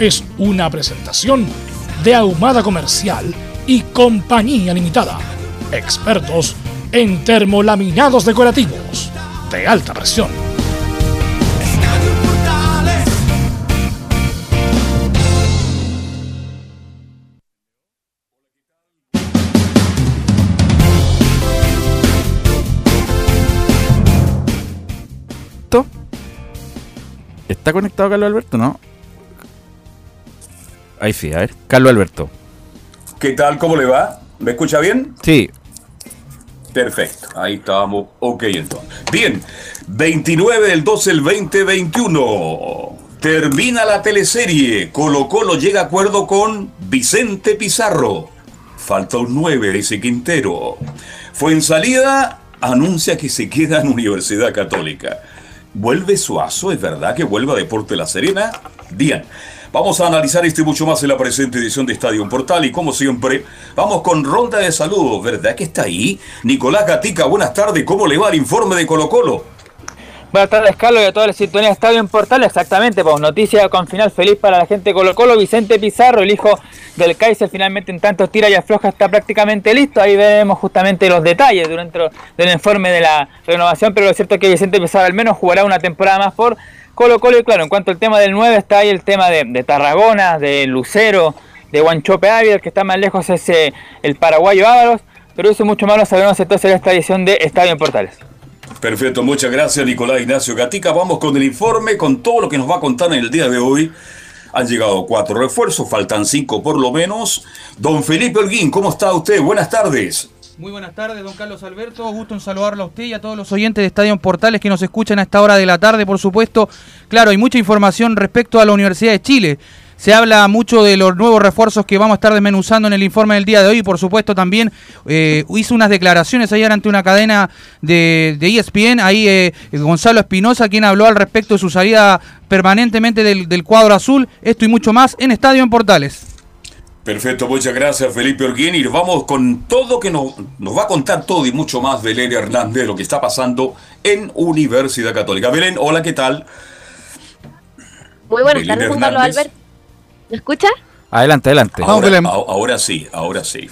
es una presentación de Ahumada Comercial y Compañía Limitada. Expertos en termolaminados decorativos de alta presión. ¿Está conectado Carlos Alberto? No. Ahí sí, a ver. Carlos Alberto. ¿Qué tal? ¿Cómo le va? ¿Me escucha bien? Sí, Perfecto, ahí estábamos. Ok, entonces. Bien, 29 del 12 del 2021. Termina la teleserie. Colo Colo llega a acuerdo con Vicente Pizarro. Falta un 9, dice Quintero. Fue en salida, anuncia que se queda en Universidad Católica. ¿Vuelve Suazo? ¿Es verdad que vuelve a Deporte La Serena? Bien. Vamos a analizar este mucho más en la presente edición de Estadio Portal y como siempre, vamos con ronda de saludos, ¿verdad que está ahí? Nicolás Gatica, buenas tardes, ¿cómo le va el informe de Colo Colo? Buenas tardes, Carlos, y a toda la sintonía de Estadio Portal. Exactamente, pues noticia con final feliz para la gente de Colo Colo. Vicente Pizarro, el hijo del Kaiser, finalmente en tantos tira y afloja, está prácticamente listo. Ahí vemos justamente los detalles durante del informe de la renovación, pero lo cierto es que Vicente Pizarro al menos jugará una temporada más por Colo Colo y claro, en cuanto al tema del 9 está ahí el tema de, Tarragona, de Lucero, de Guanchope Ávila, el que está más lejos es el paraguayo Ávaros, pero eso mucho más lo entonces en esta edición de Estadio en Portales. Perfecto, muchas gracias Nicolás Ignacio Gatica. Vamos con el informe, con todo lo que nos va a contar en el día de hoy. Han llegado cuatro refuerzos, faltan cinco por lo menos. Don Felipe Holguín, ¿cómo está usted? Buenas tardes. Muy buenas tardes, don Carlos Alberto. Gusto en saludarlo a usted y a todos los oyentes de Estadio Portales que nos escuchan a esta hora de la tarde, por supuesto. Claro, hay mucha información respecto a la Universidad de Chile. Se habla mucho de los nuevos refuerzos que vamos a estar desmenuzando en el informe del día de hoy. Por supuesto, también eh, hizo unas declaraciones ayer ante una cadena de, ESPN. Ahí eh, Gonzalo Espinosa, quien habló al respecto de su salida permanentemente del cuadro azul. Esto y mucho más en Estadio en Portales. Perfecto, muchas gracias Felipe Orguín y vamos con todo que nos, nos va a contar todo y mucho más Belén Hernández de lo que está pasando en Universidad Católica. Belén, hola, ¿qué tal? Muy buenas tardes, Juan Carlos Albert. ¿Me escucha? Adelante, adelante. ahora sí, ahora sí.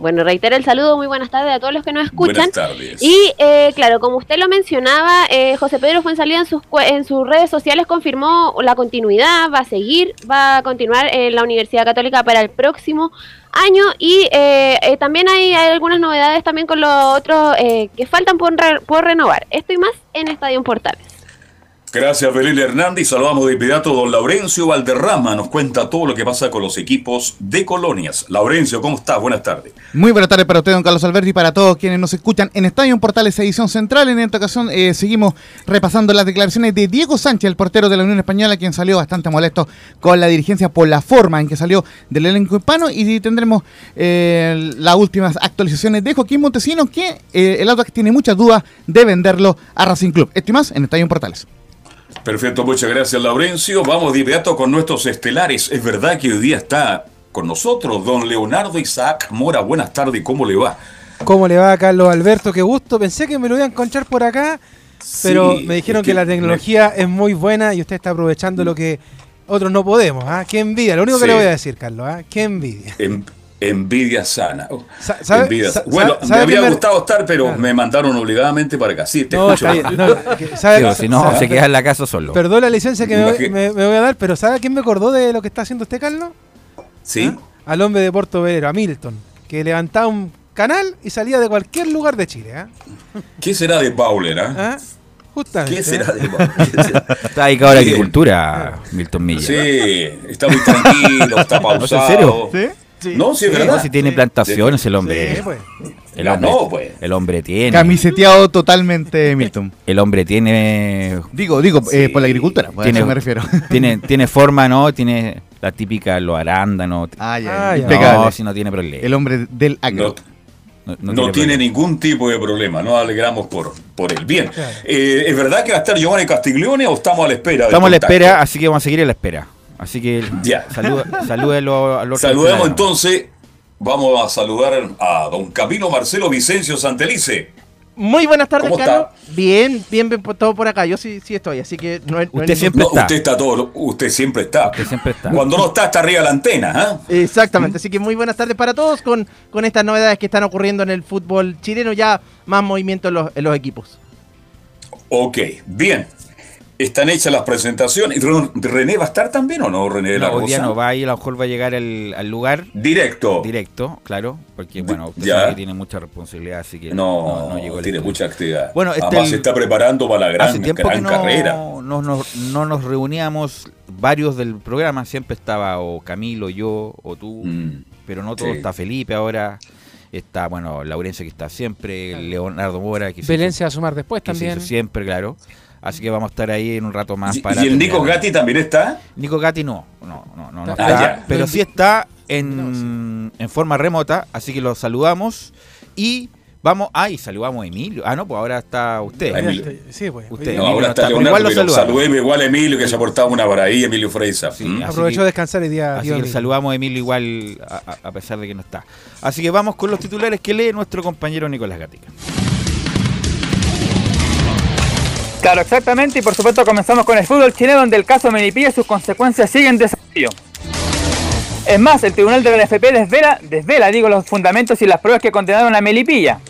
Bueno, reitero el saludo, muy buenas tardes a todos los que nos escuchan. Buenas tardes. Y eh, claro, como usted lo mencionaba, eh, José Pedro Fuensalida en sus, en sus redes sociales confirmó la continuidad, va a seguir, va a continuar en la Universidad Católica para el próximo año y eh, también hay, algunas novedades también con los otros que faltan por, por renovar. Esto y más en Estadio Portales. Gracias, Belén Hernández. Saludamos de inmediato a don Laurencio Valderrama. Nos cuenta todo lo que pasa con los equipos de colonias. Laurencio, ¿cómo estás? Buenas tardes. Muy buenas tardes para usted, don Carlos Alberti, y para todos quienes nos escuchan en Estadio Portales Edición Central. En esta ocasión eh, seguimos repasando las declaraciones de Diego Sánchez, el portero de la Unión Española, quien salió bastante molesto con la dirigencia por la forma en que salió del elenco hispano. Y tendremos eh, las últimas actualizaciones de Joaquín Montesinos, que eh, el Audax tiene muchas dudas de venderlo a Racing Club. Esto más en Estadio Portales. Perfecto, muchas gracias Laurencio. Vamos de inmediato con nuestros estelares. Es verdad que hoy día está con nosotros don Leonardo Isaac Mora. Buenas tardes, ¿cómo le va? ¿Cómo le va, Carlos Alberto? Qué gusto. Pensé que me lo iba a encontrar por acá, pero me dijeron que, la tecnología es muy buena y usted está aprovechando lo que otros no podemos. ¿ah? Qué envidia, lo único que le voy a decir, Carlos. ¿ah? Qué envidia. Envidia sana. Envidia Bueno, me habría gustado estar, pero me mandaron obligadamente para acá. Sí, te no, escucho. si no, se queda en la casa solo. Perdón la licencia que me, voy a dar, pero ¿sabe quién me acordó de lo que está haciendo usted, Carlos? Sí. ¿Ah? Al hombre de Puerto Velero, a Milton, que levantaba un canal y salía de cualquier lugar de Chile. ¿eh? ¿Qué será de Pauler? ¿eh? ¿Ah? Justamente. ¿Qué será de Está dedicado a la agricultura, Milton Milla. Sí, está muy tranquilo, está pausado. ¿En serio? ¿Sí? No, sí, es verdad. si tiene plantaciones el hombre. Pues. El hombre, no, pues. el hombre tiene. Camiseteado totalmente, Milton. El hombre tiene. Digo, digo, eh, por la agricultura, pues, tiene, me refiero. Tiene, tiene forma, ¿no? Tiene la típica, lo arándanos. Ah, ya, ah, No, si no tiene problema. El hombre del agro. No, tiene, ningún tipo de problema, no alegramos por, por él. Bien, eh, ¿es verdad que va a estar Giovanni Castiglione o estamos a la espera? Estamos a la espera, así que vamos a seguir a la espera. Así que ya. salúdelo a los Saludemos entonces, vamos a saludar a don Camilo Marcelo Vicencio Santelice. Muy buenas tardes, Carlos. Bien, bien, bien, todo por acá. Yo sí, sí estoy, así que no, usted siempre está. Usted está todo, usted siempre está. Usted siempre está. Cuando no está, está arriba de la antena. ¿eh? Exactamente, así que muy buenas tardes para todos con, con estas novedades que están ocurriendo en el fútbol chileno, ya más movimiento en los, en los equipos. Ok, bien. Están hechas las presentaciones. ¿René va a estar también o no, René de la no, Hoy día no va y a lo mejor va a llegar al lugar. Directo. Directo, claro. Porque, bueno, usted ya. sabe que tiene mucha responsabilidad, así que no, no, llegó Tiene mucha actividad. Bueno, este Además, se está preparando para la gran, gran carrera. No, no, nos reuníamos varios del programa. Siempre estaba o Camilo, yo o tú. Mm, pero no todo. Está Felipe ahora está, bueno, Laurencia que está siempre, Leonardo Mora que Belén se va a sumar después también. siempre, claro. Así que vamos a estar ahí en un rato más para. ¿Y el Nico Gatti también está? Nico Gatti no, no, no, no, ah, pero sí está en, en forma remota, así que lo saludamos y Vamos, ah, y saludamos a Emilio. Ah, no, pues ahora está usted. Sí, pues. Usted, no, ahora está, Leonardo, igual lo saludemos igual a Emilio, que se ha portado una por ahí, Emilio Freisa. Sí, ¿Mm? Aprovechó de descansar el día. Así que saludamos a Emilio igual, a, a, pesar de que no está. Así que vamos con los titulares que lee nuestro compañero Nicolás Gatica. Claro, exactamente, y por supuesto comenzamos con el fútbol chileno, donde el caso Melipilla y sus consecuencias siguen desafío. Es más, el tribunal de la NFP desvela, desvela digo, los fundamentos y las pruebas que condenaron a Melipilla.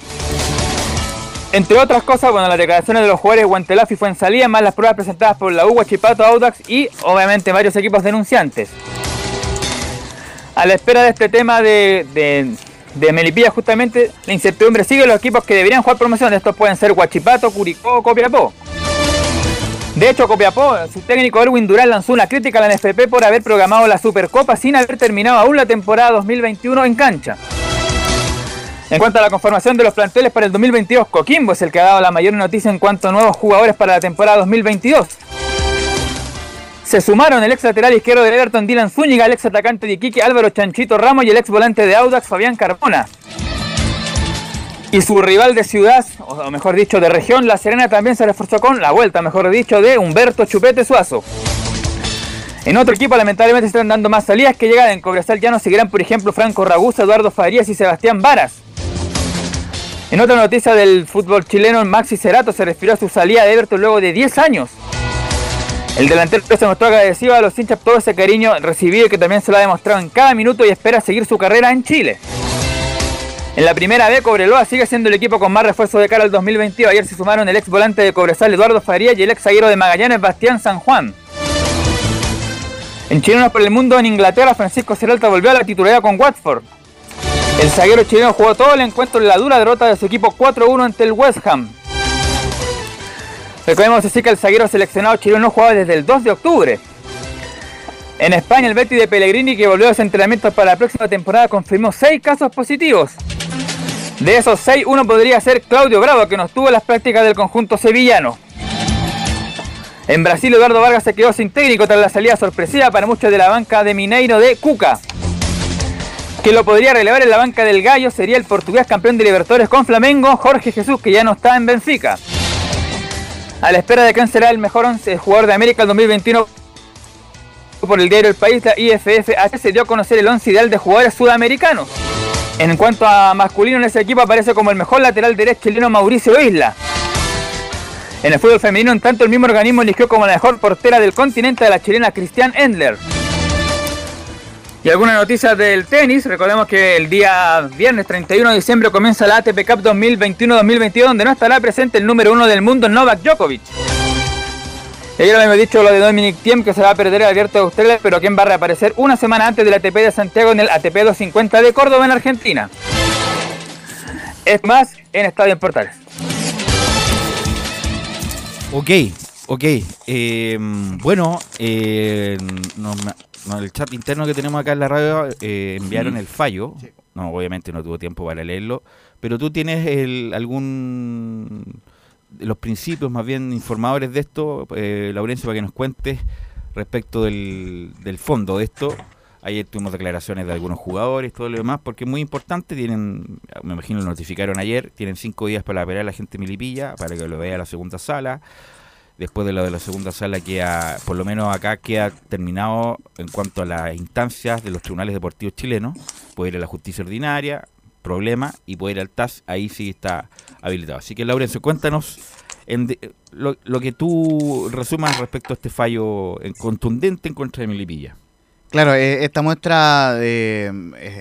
Entre otras cosas, bueno, las declaraciones de los jugadores Guantelaf y Fuensalía, más las pruebas presentadas por la UGA, Chipato, Audax y obviamente varios equipos denunciantes. A la espera de este tema de, de Melipilla, justamente, la incertidumbre sigue los equipos que deberían jugar promoción. Estos pueden ser Huachipato, Curicó o Copiapó. De hecho, Copiapó, su técnico Erwin Durán lanzó una crítica a la NFP por haber programado la Supercopa sin haber terminado aún la temporada 2021 en cancha. En cuanto a la conformación de los planteles para el 2022, Coquimbo es el que ha dado la mayor noticia en cuanto a nuevos jugadores para la temporada 2022. Se sumaron el ex lateral izquierdo de Everton Dylan Zúñiga, el ex atacante de Iquique Álvaro Chanchito Ramos y el ex volante de Audax Fabián Carbona. Y su rival de ciudad, o mejor dicho de región, La Serena también se reforzó con la vuelta, mejor dicho, de Humberto Chupete Suazo. En otro equipo lamentablemente se están dando más salidas que llegan. En Cobresal ya no seguirán, por ejemplo, Franco Ragusa, Eduardo Farías y Sebastián Varas. En otra noticia del fútbol chileno, Maxi Cerato se refirió a su salida de Everton luego de 10 años. El delantero se mostró agradecido a los hinchas todo ese cariño recibido que también se lo ha demostrado en cada minuto y espera seguir su carrera en Chile. En la primera B, Cobreloa sigue siendo el equipo con más refuerzo de cara al 2022. Ayer se sumaron el ex volante de Cobresal Eduardo Faría y el ex zaguero de Magallanes Bastián San Juan. En Chilenos por el Mundo, en Inglaterra, Francisco Ceralta volvió a la titularidad con Watford. El zaguero chileno jugó todo el encuentro en la dura derrota de su equipo 4-1 ante el West Ham. Recordemos así que el zaguero seleccionado chileno no jugaba desde el 2 de octubre. En España, el Betty de Pellegrini, que volvió a los entrenamientos para la próxima temporada, confirmó 6 casos positivos. De esos seis, uno podría ser Claudio Bravo, que no estuvo en las prácticas del conjunto sevillano. En Brasil, Eduardo Vargas se quedó sin técnico tras la salida sorpresiva para muchos de la banca de Mineiro de Cuca. Que lo podría relevar en la banca del Gallo sería el portugués campeón de Libertadores con Flamengo, Jorge Jesús, que ya no está en Benfica. A la espera de quién será el mejor jugador de América el 2021 por el diario El País, la IFF se dio a conocer el 11 ideal de jugadores sudamericanos. En cuanto a masculino en ese equipo aparece como el mejor lateral derecho chileno Mauricio Isla. En el fútbol femenino, en tanto, el mismo organismo eligió como la mejor portera del continente a la chilena Cristian Endler. Y algunas noticias del tenis, recordemos que el día viernes 31 de diciembre comienza la ATP Cup 2021-2022 donde no estará presente el número uno del mundo Novak Djokovic. Ayer habíamos dicho lo de Dominic Thiem que se va a perder el abierto de Australia, pero quien va a reaparecer una semana antes del ATP de Santiago en el ATP 250 de Córdoba en Argentina. Es más en Estadio en Portales. Ok, ok. Eh, bueno, eh, el chat interno que tenemos acá en la radio eh, enviaron el fallo. No, obviamente no tuvo tiempo para leerlo. Pero tú tienes el, algún los principios más bien informadores de esto, eh, Laurencio, para que nos cuentes respecto del, del fondo de esto. Ayer tuvimos declaraciones de algunos jugadores, todo lo demás, porque es muy importante. Tienen, me imagino lo notificaron ayer, tienen cinco días para operar a la gente Milipilla, para que lo vea la segunda sala. Después de lo de la segunda sala, queda, por lo menos acá queda terminado en cuanto a las instancias de los tribunales deportivos chilenos. Puede ir a la justicia ordinaria, problema, y puede ir al TAS, ahí sí está habilitado. Así que, Laurencio, cuéntanos en lo, lo, que tú resumas respecto a este fallo contundente en contra de Milipilla. Claro, eh, esta muestra, eh,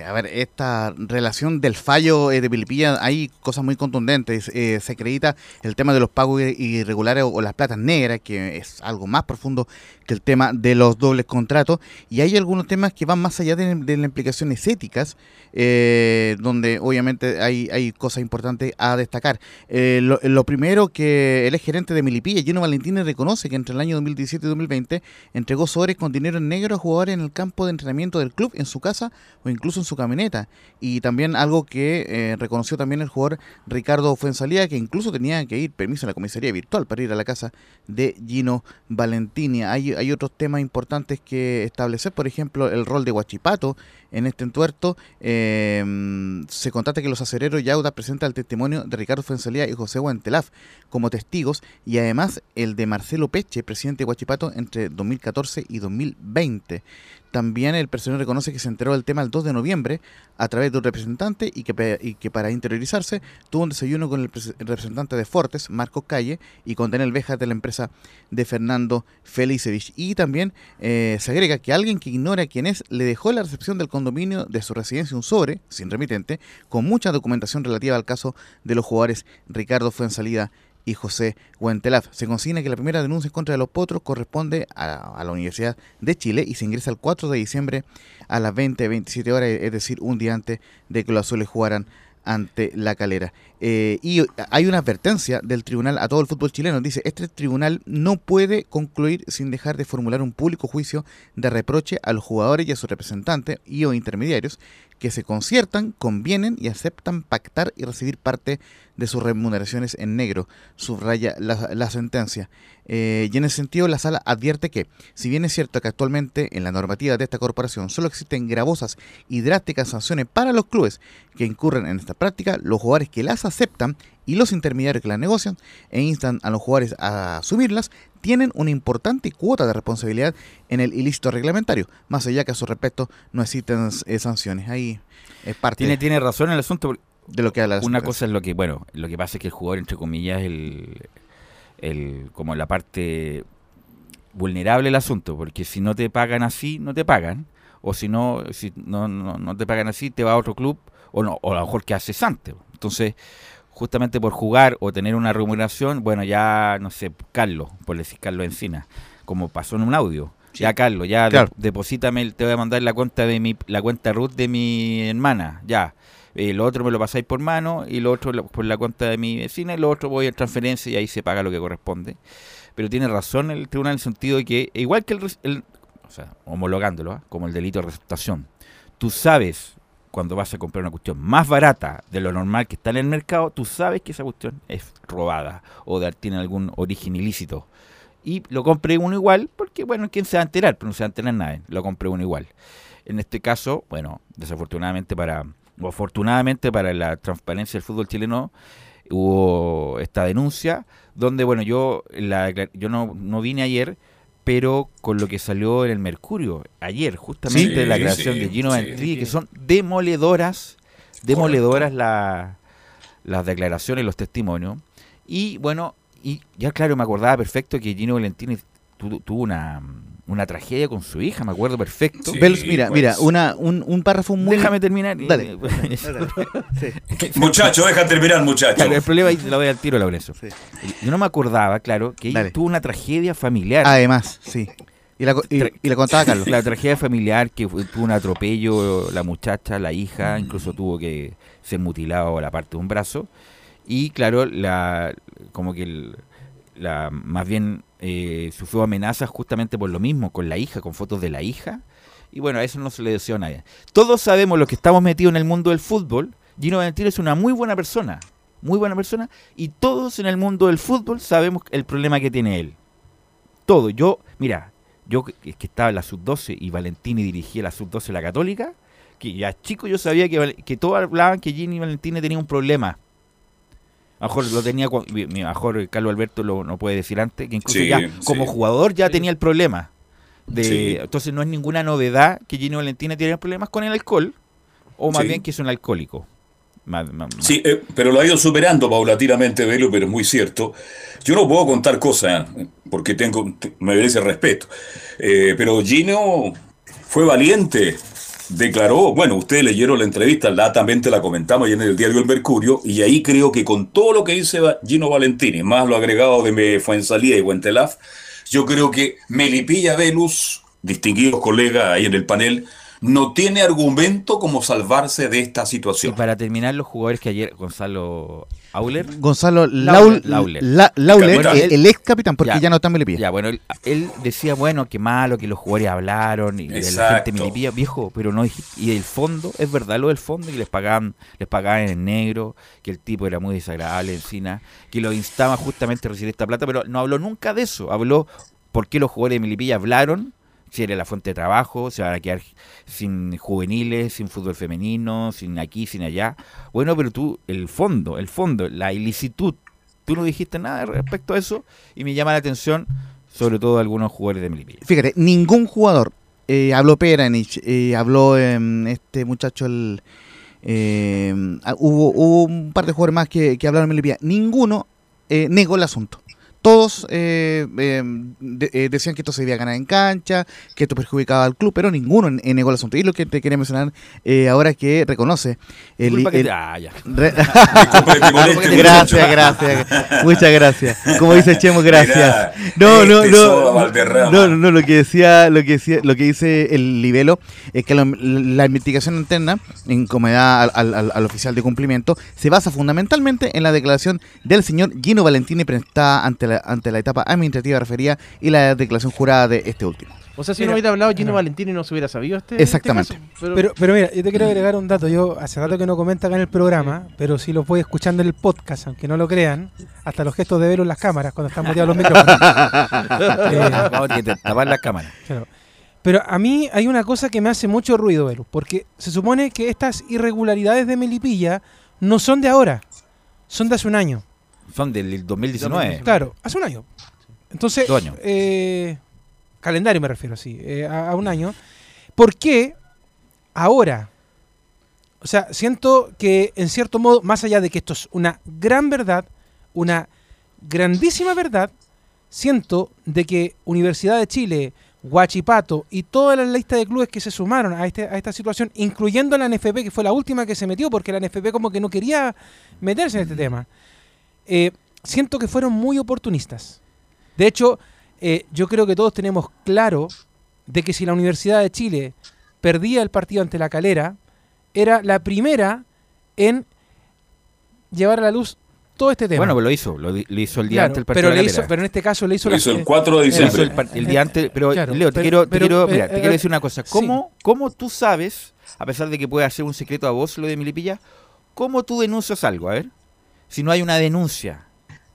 a ver, esta relación del fallo eh, de Pilipilla, hay cosas muy contundentes. se acredita el tema de los pagos irregulares o, las platas negras, que es algo más profundo el tema de los dobles contratos. Y hay algunos temas que van más allá de, las implicaciones éticas, donde obviamente hay, hay cosas importantes a destacar. Lo, primero que el ex gerente de Milipilla, Gino Valentini, reconoce que entre el año 2017 y 2020 entregó sobres con dinero en negro a jugadores en el campo de entrenamiento del club, en su casa o incluso en su camioneta. Y también algo que eh, reconoció también el jugador Ricardo Fuensalía, que incluso tenía que ir permiso a la comisaría virtual para ir a la casa de Gino Valentini. Hay, hay otros temas importantes que establecer, por ejemplo, el rol de Huachipato en este entuerto. Eh, se constata que los acereros Yauda presentan el testimonio de Ricardo Fuensalía y José Guantelaf como testigos y además el de Marcelo Peche, presidente de Huachipato entre 2014 y 2020. También el personal reconoce que se enteró del tema el 2 de noviembre a través de un representante y que, y para interiorizarse tuvo un desayuno con el, representante de Fortes, Marco Calle, y con Daniel Vejas de la empresa de Fernando Felicevich. Y también eh, se agrega que alguien que ignora quién es le dejó la recepción del condominio de su residencia un sobre, sin remitente, con mucha documentación relativa al caso de los jugadores Ricardo Fuensalida y José Huentelaf. Se consigna que la primera denuncia en contra de los potros corresponde a, la Universidad de Chile y se ingresa el 4 de diciembre a las 20-27 horas, es decir, un día antes de que los azules jugaran ante la calera. Eh, y hay una advertencia del tribunal a todo el fútbol chileno. Dice, este tribunal no puede concluir sin dejar de formular un público juicio de reproche a los jugadores y a sus representantes y o intermediarios que se conciertan, convienen y aceptan pactar y recibir parte de sus remuneraciones en negro, subraya la, sentencia. Eh, y en ese sentido, la sala advierte que, si bien es cierto que actualmente en la normativa de esta corporación solo existen gravosas y drásticas sanciones para los clubes que incurren en esta práctica, los jugadores que las aceptan y los intermediarios que las negocian e instan a los jugadores a asumirlas, tienen una importante cuota de responsabilidad en el ilícito reglamentario, más allá que a su respecto no existen eh, sanciones. Ahí es parte. Tiene, tiene razón el asunto de lo que habla Una cosa es lo que, bueno, lo que pasa es que el jugador, entre comillas, el, el como la parte vulnerable del asunto, porque si no te pagan así, no te pagan, o si no, si no, no, te pagan así, te va a otro club, o no, o a lo mejor que haces antes. Entonces, justamente por jugar o tener una remuneración, bueno, ya, no sé, Carlos, por decir Carlos Encina, como pasó en un audio. Ya, Carlos, ya deposítame, te voy a mandar la cuenta de mi, la cuenta root de mi hermana, ya eh, lo otro me lo pasáis por mano y lo otro por la cuenta de mi vecina y lo otro voy a transferencia y ahí se paga lo que corresponde. Pero tiene razón el tribunal en el sentido de que, igual que el, o sea, homologándolo, ¿ah? como el delito de receptación, tú sabes cuando vas a comprar una cuestión más barata de lo normal que está en el mercado, tú sabes que esa cuestión es robada o tiene algún origen ilícito. Y lo compré uno igual, porque bueno, ¿quién se va a enterar? Pero no se va a enterar nadie, lo compré uno igual. En este caso, bueno, desafortunadamente para, afortunadamente para la transparencia del fútbol chileno hubo esta denuncia donde bueno yo la, yo no, no vine ayer pero con lo que salió en el Mercurio ayer justamente la creación de Gino Ventri que son demoledoras demoledoras la, las declaraciones los testimonios. Y bueno y ya claro me acordaba perfecto que Gino Valentini tuvo una una tragedia con su hija, me acuerdo perfecto. mira, pues. mira, una, un, un, párrafo muy... Déjame terminar. Dale. Muchacho, deja terminar, muchacho. el problema es lo voy al tiro, Laurencio. Yo no me acordaba, claro, que ella tuvo una tragedia familiar. Además, sí. Y la, y, la contaba Carlos. La tragedia familiar que tuvo un atropello, la muchacha, la hija, incluso tuvo que ser mutilado la parte de un brazo. Y claro, la como que la más bien eh, sufrió amenazas justamente por lo mismo, con la hija, con fotos de la hija. Y bueno, a eso no se le deseo a nadie. Todos sabemos los que estamos metidos en el mundo del fútbol. Gino Valentín es una muy buena persona, muy buena persona. Y todos en el mundo del fútbol sabemos el problema que tiene él. Todo. Yo, mira, yo que estaba en la sub-12 y Valentini dirigía la sub-12 la católica, que ya chico yo sabía que, que todos hablaban que Gini Valentini tenía un problema. A lo mejor lo tenía, a mejor Carlos Alberto lo no puede decir antes, que incluso ya como jugador ya tenía el problema. De, Entonces no es ninguna novedad que Gini Valentina tiene problemas con el alcohol, o más bien que es un alcohólico. Sí, eh, pero lo ha ido superando paulatinamente, Velo, pero es muy cierto. Yo no puedo contar cosas porque tengo, me merece respeto. Eh, pero Gino fue valiente, declaró, bueno, ustedes leyeron la entrevista, latamente la comentamos ahí en el diario El Mercurio, y ahí creo que con todo lo que dice Gino Valentini, más lo agregado de Fuensalía y Guentelaf, yo creo que Melipilla Velus, distinguidos colegas ahí en el panel, no tiene argumento como salvarse de esta situación. Y para terminar, los jugadores que ayer Gonzalo Auler. Gonzalo Lauler, el, ex capitán, porque ya, no está en Melipilla. Ya, bueno, él, decía, bueno, qué malo que los jugadores hablaron y de la gente Melipilla, viejo, pero no y el fondo, es verdad lo del fondo, y les pagaban, les pagaban en negro, que el tipo era muy desagradable encima, que lo instaba justamente a recibir esta plata, pero no habló nunca de eso, habló por qué los jugadores de Melipilla hablaron si era la fuente de trabajo, se van a quedar sin juveniles, sin fútbol femenino, sin aquí, sin allá. Bueno, pero tú, el fondo, el fondo, la ilicitud, tú no dijiste nada respecto a eso y me llama la atención sobre todo algunos jugadores de Melipilla. Fíjate, ningún jugador, eh, habló Peranich, eh, habló em, este muchacho, el, em, ah, hubo, hubo un par de jugadores más que, hablaron de Melipilla, ninguno eh, negó el asunto todos eh, em, eh, decían que esto se debía ganar en cancha, que esto perjudicaba al club, pero ninguno negó el asunto. Y lo que te quería mencionar eh, ahora es que reconoce. El, gracias, gracias. Muchas gracias. Como dice Chemo, gracias. no, no, no, no, no, lo que decía, lo que decía, lo que dice el Libelo es que la, investigación interna, en comedad al, al, al, oficial de cumplimiento, se basa fundamentalmente en la declaración del señor Gino Valentini prestada ante ante la etapa administrativa referida y la declaración jurada de este último. O sea, si no hubiera hablado Gino Valentini no se hubiera sabido este. este Exactamente. pero, pero, mira, yo te quiero agregar un dato. Yo hace rato que no comenta acá en el programa, pero si lo voy escuchando en el podcast, aunque no lo crean, hasta los gestos de velo en las cámaras cuando están muteados los micrófonos. eh, tapar las cámaras. Pero a mí hay una cosa que me hace mucho ruido, Velo, porque se supone que estas irregularidades de Melipilla no son de ahora, son de hace un año. Son del 2019. Claro, hace un año. Entonces, eh, calendario me refiero, sí, eh, a, un año. ¿Por qué ahora? O sea, siento que en cierto modo, más allá de que esto es una gran verdad, una grandísima verdad, siento de que Universidad de Chile, Huachipato y toda la lista de clubes que se sumaron a, este, a esta situación, incluyendo la NFP, que fue la última que se metió, porque la NFP como que no quería meterse en este tema. Eh, siento que fueron muy oportunistas. De hecho, eh, yo creo que todos tenemos claro de que si la Universidad de Chile perdía el partido ante la calera, era la primera en llevar a la luz todo este tema. Bueno, pues lo hizo, lo, hizo el día antes del partido. Pero, hizo, pero en este caso le hizo, lo hizo el 4 de diciembre. El, día antes, pero Leo, te quiero, te quiero, mira, te quiero decir una cosa. ¿Cómo, ¿Cómo tú sabes, a pesar de que puede ser un secreto a vos lo de Milipilla, cómo tú denuncias algo? A ver si no hay una denuncia?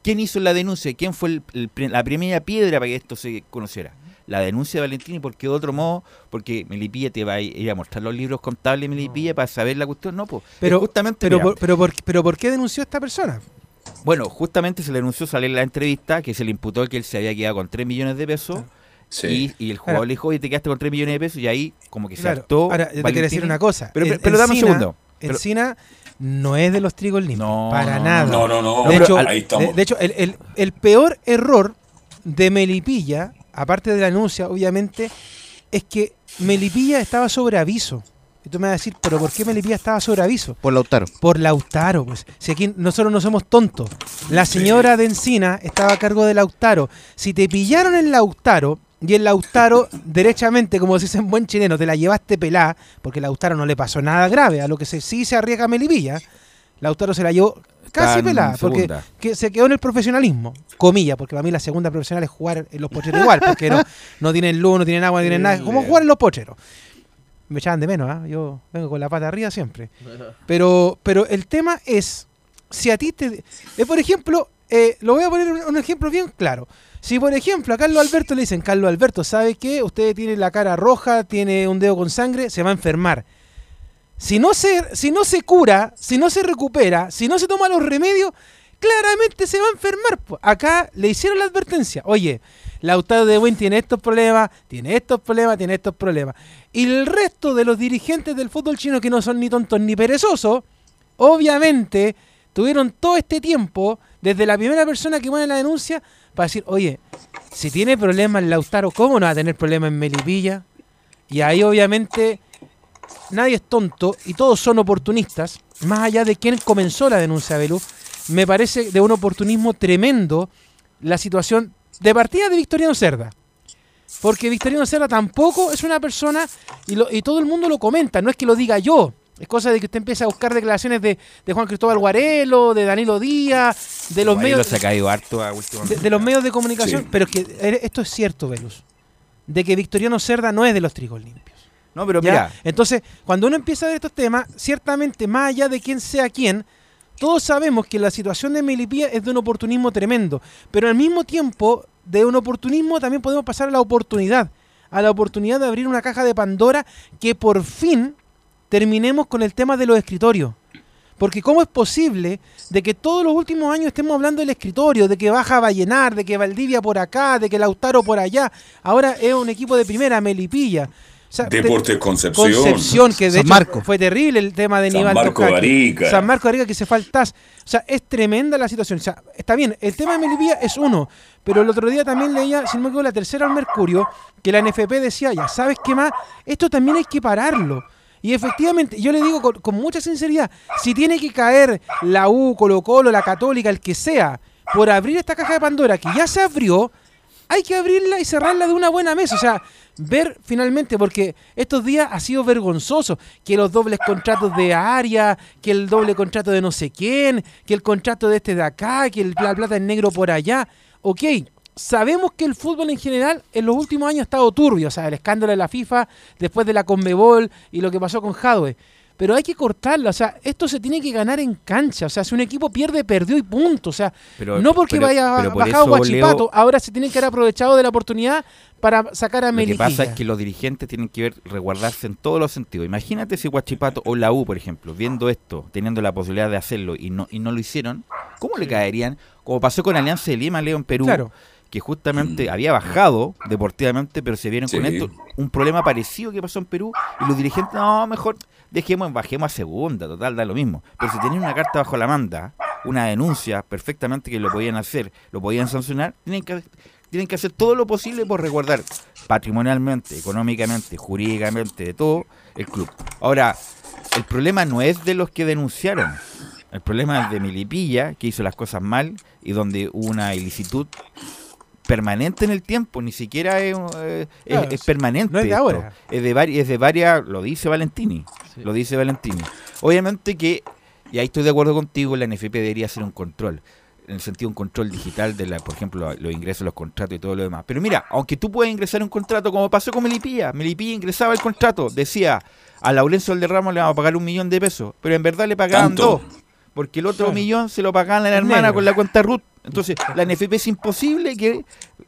¿Quién hizo la denuncia? ¿Quién fue la primera piedra para que esto se conociera? La denuncia de Valentini, porque de otro modo, porque Melipilla te va a ir a mostrar los libros contables de Melipilla para saber la cuestión, no, pues. Pero, justamente, pero, por, pero, por, pero, ¿por qué denunció esta persona? Bueno, justamente se le denunció, sale en la entrevista, que se le imputó que él se había quedado con 3 millones de pesos. Y, el jugador le dijo, oye, te quedaste con 3 millones de pesos, y ahí como que se hartó. Ahora, yo te quiero decir una cosa. Pero, pero, dame un segundo. Encina no es de los trigos limpios. No, para nada. No, no, no. De hecho, de, hecho el, el, peor error de Melipilla aparte de la denuncia, obviamente, es que Melipilla estaba sobre aviso. Y tú me vas a decir, ¿pero por qué Melipilla estaba sobre aviso? Por Lautaro. Por Lautaro, pues. Si aquí nosotros no somos tontos. La señora de Encina estaba a cargo de Lautaro. Si te pillaron en Lautaro, y el Lautaro, derechamente, como se dice en buen chileno, te la llevaste pelada, porque Lautaro no le pasó nada grave, a lo que se, sí se arriesga Melipilla. Lautaro se la llevó casi pelada, porque que se quedó en el profesionalismo, comillas, porque para mí la segunda profesional es jugar en los pocheros igual, porque no, no tienen luz, no tienen agua, no tienen nada, como jugar en los pocheros me echaban de menos, ¿ah? yo vengo con la pata arriba siempre. Pero, pero el tema es, si a ti te... Eh, por ejemplo, eh, lo voy a poner un, ejemplo bien claro. Si por ejemplo a Carlos Alberto le dicen, Carlos Alberto, ¿sabe qué? Usted tiene la cara roja, tiene un dedo con sangre, se va a enfermar. Si no se, si no se cura, si no se recupera, si no se toma los remedios, claramente se va a enfermar. Acá le hicieron la advertencia, oye, Lautaro de Buen tiene estos problemas, tiene estos problemas, tiene estos problemas. Y el resto de los dirigentes del fútbol chino que no son ni tontos ni perezosos, obviamente tuvieron todo este tiempo, desde la primera persona que pone la denuncia, para decir, oye, si tiene problemas Lautaro, ¿cómo no va a tener problemas en Melipilla? Y ahí obviamente nadie es tonto y todos son oportunistas, más allá de quién comenzó la denuncia, Belú, me parece de un oportunismo tremendo la situación de partida de Victoriano Cerda. Porque Victoriano Cerda tampoco es una persona, y, todo el mundo lo comenta, no es que lo diga yo. Es cosa de que usted empiece a buscar declaraciones de, Juan Cristóbal Guarelo, de Danilo Díaz, de los medios. Se ha caído harto de, los medios de comunicación. Pero es que eh, esto es cierto, Velus. De que Victoriano Cerda no es de los trigos limpios. No, pero mira. Entonces, cuando uno empieza a ver estos temas, ciertamente, más allá de quién sea quién, todos sabemos que la situación de Melipía es de un oportunismo tremendo, pero al mismo tiempo, de un oportunismo también podemos pasar a la oportunidad, a la oportunidad de abrir una caja de Pandora que por fin terminemos con el tema de los escritorios. Porque ¿cómo es posible de que todos los últimos años estemos hablando del escritorio, de que baja a Vallenar, de que Valdivia por acá, de que Lautaro por allá? Ahora es un equipo de primera, Melipilla. Deportes Concepción. Concepción, que de hecho fue terrible el tema de San Marco Arica. San Marco Arica que se faltas. O sea, es tremenda la situación. O sea, está bien, el tema de Melipilla es uno, pero el otro día también leía, sin embargo, la tercera al Mercurio, que la NFP decía, ya sabes qué más, esto también hay que pararlo. Y efectivamente, yo le digo con, con mucha sinceridad, si tiene que caer la U, Colo Colo, la Católica, el que sea, por abrir esta caja de Pandora que ya se abrió, hay que abrirla y cerrarla de una buena mesa. O sea, ver finalmente, porque estos días ha sido vergonzoso que los dobles contratos de área, que el doble contrato de no sé quién, que el contrato de este de acá, que el, la plata en negro por allá. Ok, sabemos que el fútbol en general en los últimos años ha estado turbio, o sea, el escándalo de la FIFA, después de la Conmebol y lo que pasó con Hadwe pero hay que cortarla. O sea, esto se tiene que ganar en cancha. O sea, si un equipo pierde, perdió y punto. O sea, no porque vaya bajado Guachipato, ahora se tiene que haber aprovechado de la oportunidad para sacar a Melipilla. Lo que pasa es que los dirigentes tienen que ver, resguardarse en todos los sentidos. Imagínate si Guachipato o la U, por ejemplo, viendo esto, teniendo la posibilidad de hacerlo y no, y no lo hicieron, ¿cómo le caerían? Como pasó con Alianza de Lima, León, Perú. Que justamente había bajado deportivamente, pero se vieron con esto, un problema parecido que pasó en Perú, y los dirigentes, no, mejor dejemos, bajemos a segunda, total, da lo mismo. Pero si tienen una carta bajo la manda, una denuncia perfectamente que lo podían hacer, lo podían sancionar, tienen que, tienen que hacer todo lo posible por resguardar patrimonialmente, económicamente, jurídicamente, de todo el club. Ahora, el problema no es de los que denunciaron. El problema es de Milipilla, que hizo las cosas mal y donde hubo una ilicitud permanente en el tiempo, ni siquiera es, eh, permanente. No es de ahora. Es de, es de varias, lo dice Valentini, lo dice Valentini. Obviamente que, y ahí estoy de acuerdo contigo, la NFP debería hacer un control, en el sentido un control digital de, la, por ejemplo, los ingresos, los contratos y todo lo demás. Pero mira, aunque tú puedas ingresar un contrato, como pasó con Melipilla, Melipilla ingresaba el contrato, decía, a Laurencio Valderrama le vamos a pagar un millón de pesos, pero en verdad le pagaban dos, porque el otro millón se lo pagaban a la hermana con la cuenta RUT entonces, la NFP es imposible que,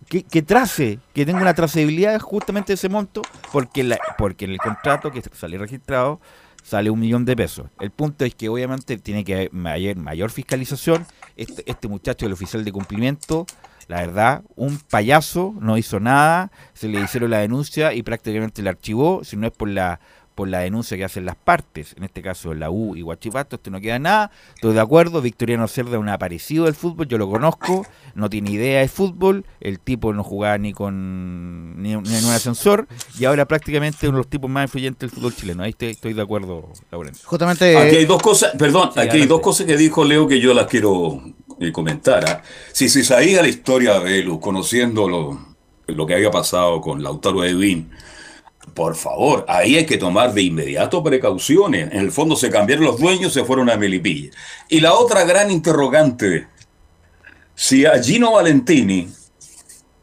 que, trace, que tenga una trazabilidad justamente de ese monto, porque, la, porque en el contrato que sale registrado sale un millón de pesos. El punto es que obviamente tiene que haber mayor, mayor fiscalización. Este, este muchacho, el oficial de cumplimiento, la verdad, un payaso, no hizo nada, se le hicieron la denuncia y prácticamente la archivó, si no es por la por la denuncia que hacen las partes, en este caso la U y Guachipato, esto no queda nada, estoy de acuerdo, Victoriano Cerda es un aparecido del fútbol, yo lo conozco, no tiene idea de fútbol, el tipo no jugaba ni con ni, en un ascensor, y ahora prácticamente uno de los tipos más influyentes del fútbol chileno, ahí estoy, de acuerdo, Laurencio. Justamente... Aquí hay dos cosas, perdón, aquí hay dos cosas que dijo Leo que yo las quiero eh, comentar. ¿ah? Si se sabía la historia de Velu, conociendo lo, lo que había pasado con Lautaro Edwin, por favor, ahí hay que tomar de inmediato precauciones. En el fondo se cambiaron los dueños, se fueron a Melipilla. Y la otra gran interrogante, si a Gino Valentini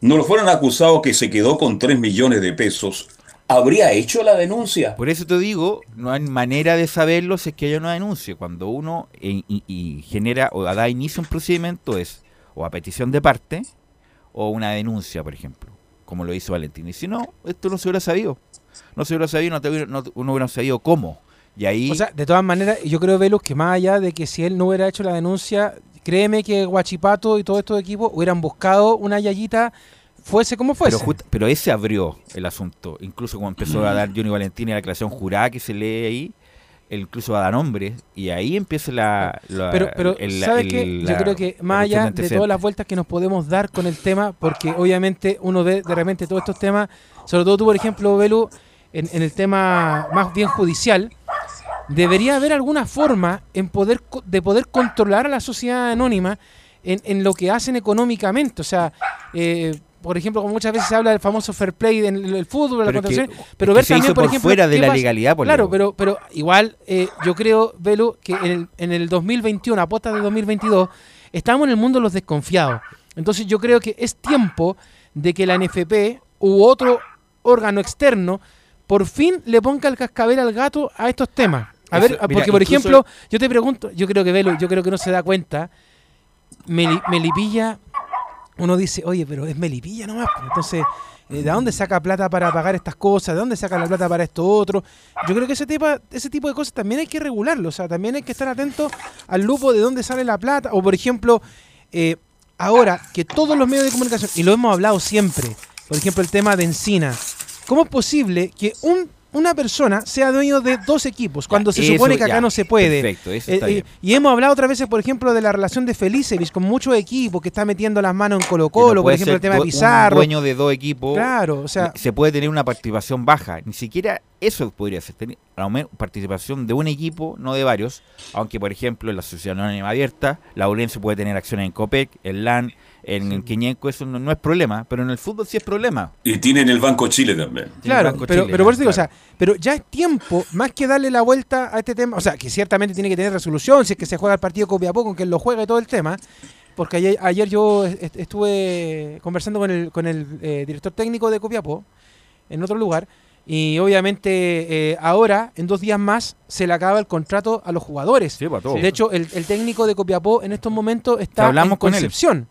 no lo fueran acusados que se quedó con 3 millones de pesos, ¿habría hecho la denuncia? Por eso te digo, no hay manera de saberlo si es que haya una denuncia. Cuando uno y, genera o da inicio a un procedimiento es o a petición de parte o una denuncia, por ejemplo, como lo hizo Valentini. Si no, esto no se hubiera sabido no se hubiera sabido, no, no, hubiera sabido cómo. Y ahí... O sea, de todas maneras, yo creo, Velus, que más allá de que si él no hubiera hecho la denuncia, créeme que Guachipato y todos estos equipos hubieran buscado una yayita fuese como fuese. Pero, pero ese abrió el asunto. Incluso cuando empezó a dar Johnny Valentini la declaración jurada que se lee ahí, incluso a dar nombres, y ahí empieza la... pero, pero ¿sabes qué? Yo creo que más allá de todas las vueltas que nos podemos dar con el tema, porque obviamente uno ve de repente todos estos temas, sobre todo tú, por ejemplo, Belu, en, el tema más bien judicial, debería haber alguna forma en poder de poder controlar a la sociedad anónima en, en lo que hacen económicamente. O sea, eh, por ejemplo, como muchas veces se habla del famoso fair play en el, fútbol, pero la pero ver también, por, ejemplo, fuera de la legalidad, por claro, pero pero igual eh, yo creo, Velu, que en el, en el 2021, a de 2022, estamos en el mundo de los desconfiados. Entonces yo creo que es tiempo de que la NFP u otro órgano externo por fin le ponga el cascabel al gato a estos temas. A ver, porque por ejemplo, yo te pregunto, yo creo que Velo, yo creo que no se da cuenta, Melipilla, uno dice, oye, pero es Melipilla nomás, pues". entonces, eh, ¿de dónde saca plata para pagar estas cosas? ¿De dónde saca la plata para esto otro? Yo creo que ese tipo, ese tipo de cosas también hay que regularlo, o sea, también hay que estar atento al lupo de dónde sale la plata, o por ejemplo, eh, ahora que todos los medios de comunicación, y lo hemos hablado siempre, por ejemplo, el tema de Encina, ¿Cómo es posible que un una persona sea dueño de dos equipos, cuando se supone que acá no se puede. Perfecto, eso está eh, Y hemos hablado otras veces, por ejemplo, de la relación de Felicevich con muchos equipos que está metiendo las manos en Colo Colo, por ejemplo, el tema de Pizarro. dueño de dos equipos. Claro, o sea. Se puede tener una participación baja. Ni siquiera eso podría ser. Tener participación de un equipo, no de varios. Aunque, por ejemplo, en la Asociación Anónima Abierta, la se puede tener acciones en COPEC, en LAN, en el Quiñenco eso no, es problema, pero en el fútbol sí es problema. Y tienen el Banco Chile también. Claro, pero, pero por eso digo, o sea, pero ya es tiempo, más que darle la vuelta a este tema, o sea, que ciertamente tiene que tener resolución, si es que se juega el partido Copiapó, con que él lo juegue todo el tema, porque ayer, ayer yo estuve conversando con el, con el eh, director técnico de Copiapó, en otro lugar, y obviamente eh, ahora, en dos días más, se le acaba el contrato a los jugadores. Sí, de hecho, el, técnico de Copiapó en estos momentos está en Concepción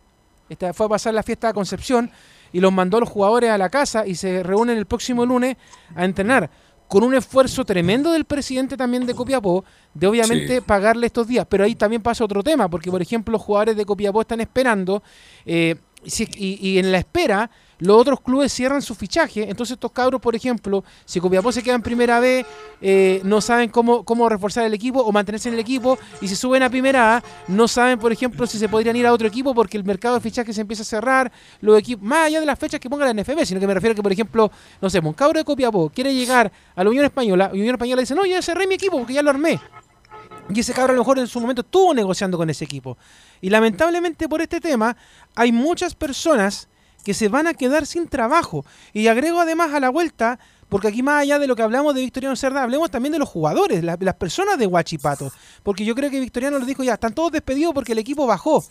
fue a pasar la fiesta de Concepción y los mandó a los jugadores a la casa y se reúnen el próximo lunes a entrenar con un esfuerzo tremendo del presidente también de Copiapó, de obviamente pagarle estos días. Pero ahí también pasa otro tema, porque por ejemplo los jugadores de Copiapó están esperando eh, y, en la espera los otros clubes cierran su fichaje. Entonces estos cabros, por ejemplo, si Copiapó se queda en primera B, eh, no saben cómo, cómo reforzar el equipo o mantenerse en el equipo. Y si suben a primera A, no saben, por ejemplo, si se podrían ir a otro equipo porque el mercado de fichaje se empieza a cerrar. Los equipos, más allá de las fechas que ponga la NFB, sino que me refiero a que, por ejemplo, no sé, un cabro de Copiapó quiere llegar a la Unión Española. Y Unión Española dice, no, ya cerré mi equipo porque ya lo armé. Y ese cabro a lo mejor en su momento estuvo negociando con ese equipo. Y lamentablemente por este tema hay muchas personas que se van a quedar sin trabajo. Y agrego además a la vuelta, porque aquí más allá de lo que hablamos de Victoriano Cerda, hablemos también de los jugadores, las personas de Huachipato. Porque yo creo que Victoriano les dijo ya, están todos despedidos porque el equipo bajó.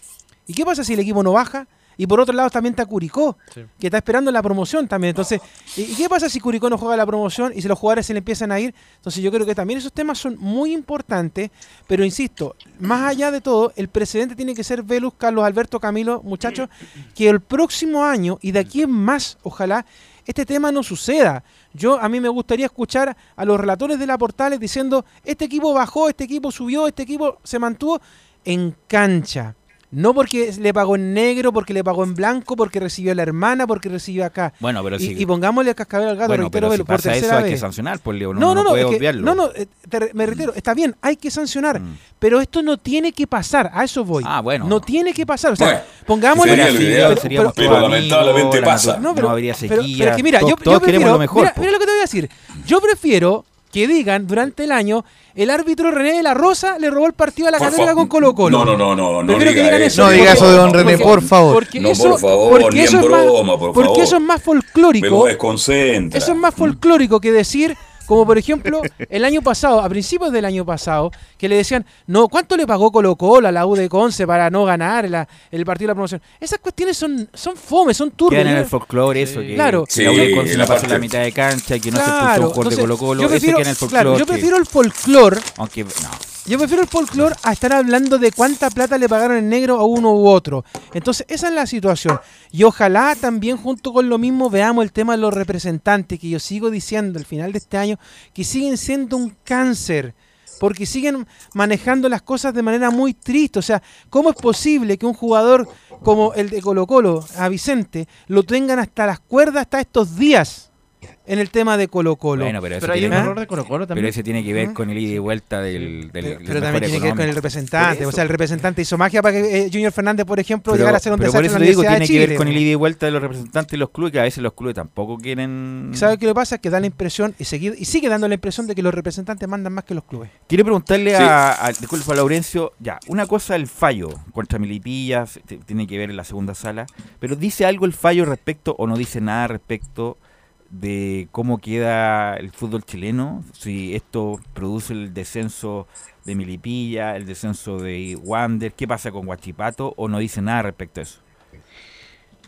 ¿Y qué pasa si el equipo no baja? Y por otro lado también está Curicó, que está esperando la promoción también. Entonces, ¿y qué pasa si Curicó no juega la promoción y si los jugadores se le empiezan a ir? Entonces yo creo que también esos temas son muy importantes, pero insisto, más allá de todo, el presidente tiene que ser Velus, Carlos Alberto Camilo, muchachos, que el próximo año y de aquí en más, ojalá, este tema no suceda. Yo a mí me gustaría escuchar a los relatores de la Portales diciendo, este equipo bajó, este equipo subió, este equipo se mantuvo en cancha No porque le pagó en negro, porque le pagó en blanco, porque recibió a la hermana, porque recibió acá. Bueno, pero y, y pongámosle el cascabel al gato, bueno, pero si por pasa eso hay que sancionar, por no, no, no, no, puede que, no, no eh, me reitero, está bien, hay que sancionar, mm. pero esto no tiene que pasar, a eso voy. Ah, bueno. No tiene que pasar, o sea, pongámosle... Sería pero, pero, lamentablemente pasa. No, pero, habría sequía, pero, que mira, yo, yo prefiero, lo mejor. mira lo que te voy a decir, yo prefiero que digan durante el año el árbitro René de la Rosa le robó el partido a la Católica con Colo Colo. No, no, no, no, no. Diga eso. No diga eso de don René, por favor. Porque no, eso, por favor, porque ni eso en broma, por favor. Porque eso es más folclórico. Me desconcentra. Eso es más folclórico que decir como por ejemplo, el año pasado, a principios del año pasado, que le decían, no, ¿cuánto le pagó Colo Colo a la U de Conce para no ganar el partido de la promoción? Esas cuestiones son, son fome, son turbias. Quedan en el folclore eso, que claro. la U de Conce la pasó la mitad de cancha, que no se puso un jugador de Colo Colo, yo prefiero, en el folclore. Claro, yo prefiero el folclore. Aunque, no. Yo prefiero el folclore a estar hablando de cuánta plata le pagaron en negro a uno u otro. Entonces, esa es la situación. Y ojalá también junto con lo mismo veamos el tema de los representantes, que yo sigo diciendo al final de este año, que siguen siendo un cáncer porque siguen manejando las cosas de manera muy triste. O sea, ¿cómo es posible que un jugador como el de Colo Colo, a Vicente, lo tengan hasta las cuerdas hasta estos días? En el tema de Colo Colo. Bueno, pero, pero hay un error de Colo Colo también. Pero ese tiene que ver con el ida y vuelta del. del pero, también tiene que ver con el representante. O sea, el representante hizo magia para que eh, Junior Fernández, por ejemplo, llegara a ser un pero por eso te digo, tiene que ver con el ida y vuelta de los representantes y los clubes, que a veces los clubes tampoco quieren. ¿Sabes qué le pasa? Que da la impresión, y, sigue, y sigue dando la impresión de que los representantes mandan más que los clubes. Quiero preguntarle a, a, disculpa, a Laurencio, ya, una cosa el fallo contra Milipilla, tiene que ver en la segunda sala, pero ¿dice algo el fallo respecto o no dice nada respecto? De cómo queda el fútbol chileno, si esto produce el descenso de Milipilla, el descenso de Wander, qué pasa con Guachipato o no dice nada respecto a eso.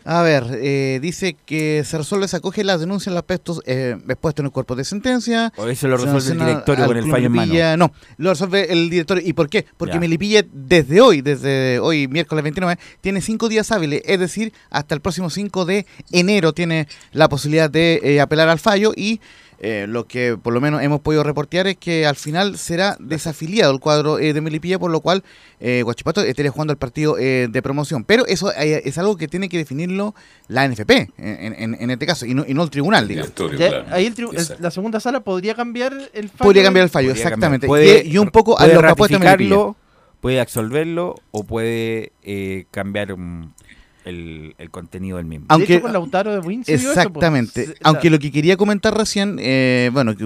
A ver, eh, dice que se resuelve, se acoge las denuncias los aspectos eh, expuestos en el cuerpo de sentencia. O eso lo resuelve el directorio con el fallo en mano. No, lo resuelve el directorio. ¿Y por qué? Porque Melipilla desde hoy, desde hoy, miércoles 29, tiene cinco días hábiles, es decir, hasta el próximo 5 de enero tiene la posibilidad de eh, apelar al fallo y eh, lo que por lo menos hemos podido reportear es que al final será desafiliado el cuadro eh, de Melipilla, por lo cual eh, Guachipato estaría jugando el partido eh, de promoción. Pero eso es algo que tiene que definirlo la NFP, en, este caso, y no, el tribunal, digamos. ahí la segunda sala podría cambiar el fallo. Podría cambiar el fallo, exactamente. y, un poco a lo que puede absolverlo o puede cambiar un el, contenido del mismo. Aunque, con Lautaro de pues. exactamente. Aunque lo que quería comentar recién, eh, bueno, que,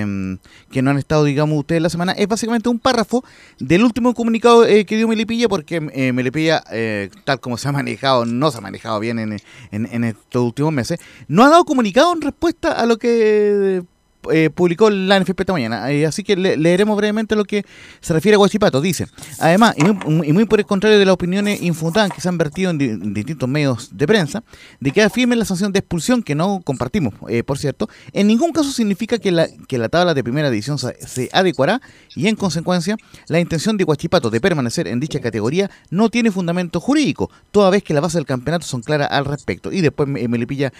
em, que no han estado, digamos, ustedes la semana, es básicamente un párrafo del último comunicado eh, que dio Melipilla, porque eh, Melipilla, tal como se ha manejado, no se ha manejado bien en, en, en estos últimos meses, no ha dado comunicado en respuesta a lo que eh, publicó la NFP esta mañana. Eh, así que leeremos brevemente lo que se refiere a Guachipato. Dice, además, y muy, por el contrario de las opiniones infundadas que se han vertido en, distintos medios de prensa, de que afirme la sanción de expulsión, que no compartimos, eh, por cierto, en ningún caso significa que la, tabla de primera división se, adecuará y en consecuencia la intención de Guachipato de permanecer en dicha categoría no tiene fundamento jurídico, toda vez que las bases del campeonato son claras al respecto. Y después Melipilla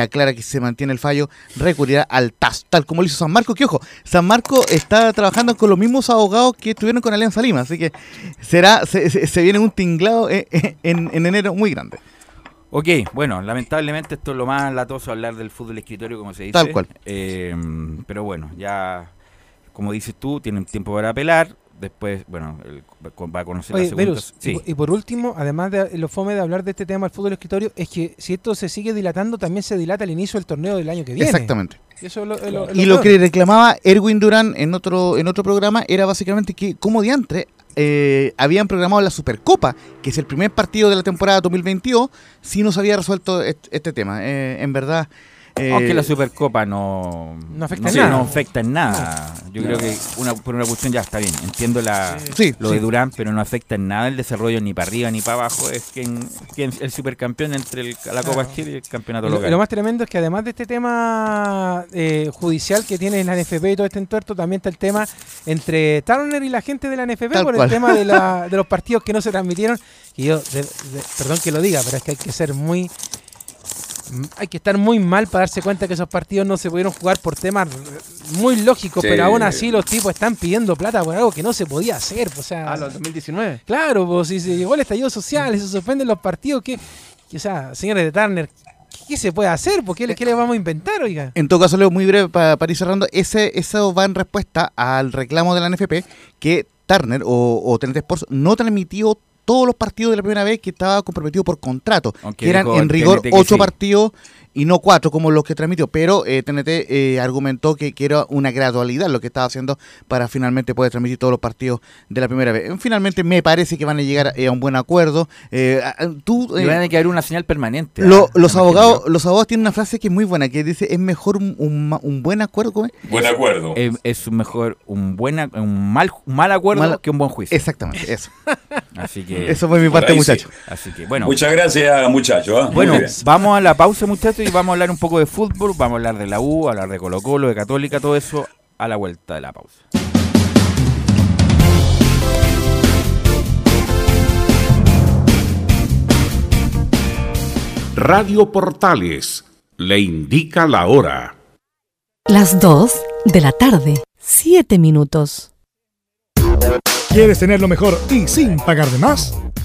aclara que se mantiene el fallo, recurrirá al TAS, como lo hizo San Marco, que ojo, San Marco está trabajando con los mismos abogados que estuvieron con Alianza Lima, así que será se, viene un tinglado eh, eh, en, enero muy grande. Ok, bueno, lamentablemente esto es lo más latoso hablar del fútbol escritorio, como se dice. Tal cual. Eh, pero bueno, ya, como dices tú, tienen tiempo para apelar después, bueno, va a conocer la segunda. y, por último, además de lo fome de hablar de este tema del fútbol escritorio, es que si esto se sigue dilatando, también se dilata el inicio del torneo del año que viene. Exactamente. Y lo que reclamaba Erwin Durán en otro, en otro programa era básicamente que, como diantre, eh, habían programado la Supercopa, que es el primer partido de la temporada 2022, si no se había resuelto este, tema. Eh, en verdad, eh, Aunque la Supercopa no, no afecta en nada. No afecta en nada. Yo creo que una, por una cuestión ya está bien. Entiendo la, lo de Durán, pero no afecta en nada el desarrollo ni para arriba ni para abajo. Es quien, quien el supercampeón entre la Copa Chile y el campeonato local. Lo más tremendo es que además de este tema eh, judicial que tiene la NFP y todo este entuerto, también está el tema entre Turner y la gente de la NFP por el tema de, la, de los partidos que no se transmitieron. Y yo, perdón que lo diga, pero es que hay que ser muy hay que estar muy mal para darse cuenta que esos partidos no se pudieron jugar por temas muy lógicos, pero aún así los tipos están pidiendo plata por algo que no se podía hacer. O sea, a los 2019. Claro, pues si se llegó el estallido social, se suspenden los partidos, que, o sea, señores de Turner, ¿qué se puede hacer? ¿Por qué, le vamos a inventar, oiga? En todo caso, Leo, muy breve para, ir cerrando, ese, eso va en respuesta al reclamo de la NFP que Turner o, o Sports no transmitió todos los partidos de la primera vez que estaba comprometido por contrato, que eran en rigor ocho partidos y no cuatro como los que transmitió, pero TNT eh, eh, argumentó que, era una gradualidad lo que estaba haciendo para finalmente poder transmitir todos los partidos de la primera vez. Finalmente me parece que van a llegar eh, a un buen acuerdo. tú, van a que haber una señal permanente. ¿ah? los abogados los abogados tienen una frase que es muy buena, que dice, es mejor un, buen acuerdo. Buen acuerdo. Es, mejor un, buena, un, mal, mal acuerdo que un buen juicio. Exactamente, eso. Así que... Eso fue mi parte, muchachos. Así que, bueno. Muchas gracias, muchachos. ¿ah? Bueno, vamos a la pausa, muchachos y vamos a hablar un poco de fútbol, vamos a hablar de la U, hablar de Colo Colo, de Católica, todo eso a la vuelta de la pausa. Radio Portales le indica la hora. Las 2 de la tarde, 7 minutos. ¿Quieres tener lo mejor y sin pagar de más?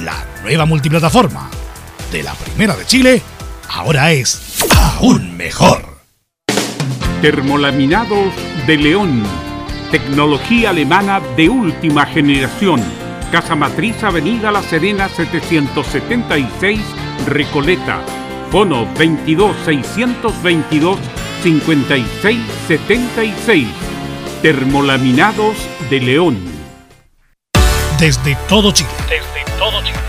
la nueva multiplataforma de la Primera de Chile ahora es aún mejor. Termolaminados de León. Tecnología alemana de última generación. Casa Matriz Avenida La Serena 776 Recoleta. Bono 22 622 5676. Termolaminados de León. Desde todo Chile. Desde todo Chile.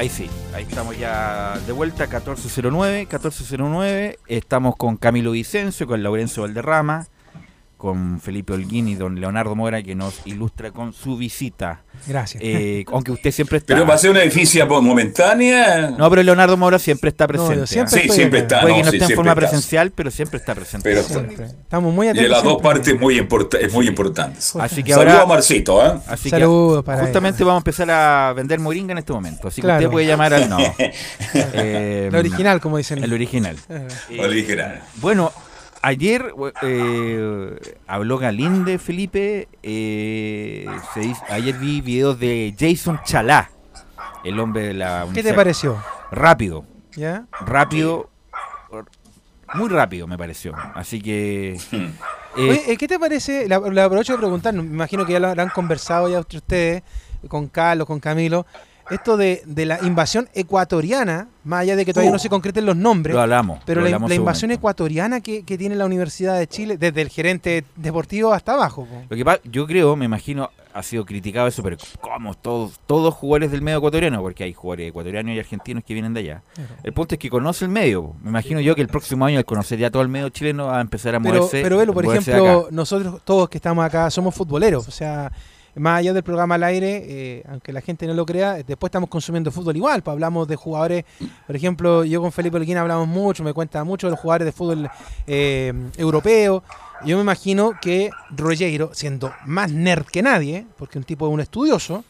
Ahí sí, ahí estamos ya de vuelta, 1409, 1409. Estamos con Camilo Vicencio, con Laurencio Valderrama, con Felipe Holguín y don Leonardo Mora, que nos ilustra con su visita Gracias. Eh, aunque usted siempre está. Pero va a ser una edificia momentánea. No, pero Leonardo Mora siempre está presente. siempre sí, siempre está. Puede que no esté en forma presencial, pero siempre está presente. Estamos muy atentos. Y de las dos partes muy es muy importantes. Así que ahora. Saludos a Marcito, ¿eh? Así que para justamente vamos a empezar a vender moringa en este momento. Así que usted puede llamar al no. eh, el original, como dicen. El original. El original. Bueno, Ayer eh, habló Galinde, Felipe. Eh, ayer vi videos de Jason Chalá, el hombre de la. ¿Qué te pareció? Rápido. ¿Ya? Rápido. Muy rápido me pareció. Así que. Eh, ¿Qué te parece? Le, aprovecho de preguntar, me imagino que ya lo, han conversado ya ustedes con Carlos, con Camilo. Esto de, la invasión ecuatoriana, más allá de que todavía no uh. se concreten los nombres. Lo hablamos. Pero la, invasión ecuatoriana que, tiene la Universidad de Chile, desde el gerente deportivo hasta abajo. Lo que pasa, yo creo, me imagino, ha sido criticado eso, pero ¿cómo? Todos, todos jugadores del medio ecuatoriano, porque hay jugadores ecuatorianos y argentinos que vienen de allá. El punto es que conoce el medio. Me imagino yo que el próximo año, al conocer ya todo el medio chileno, va a empezar a moverse. Pero, Velo, por ejemplo, nosotros todos que estamos acá somos futboleros. O sea, más allá del programa al aire, eh, aunque la gente no lo crea, después estamos consumiendo fútbol igual. Pues hablamos de jugadores, por ejemplo, yo con Felipe Olguín hablamos mucho, me cuenta mucho de los jugadores de fútbol eh, europeo. Yo me imagino que Rogero, siendo más nerd que nadie, porque un tipo es un estudioso,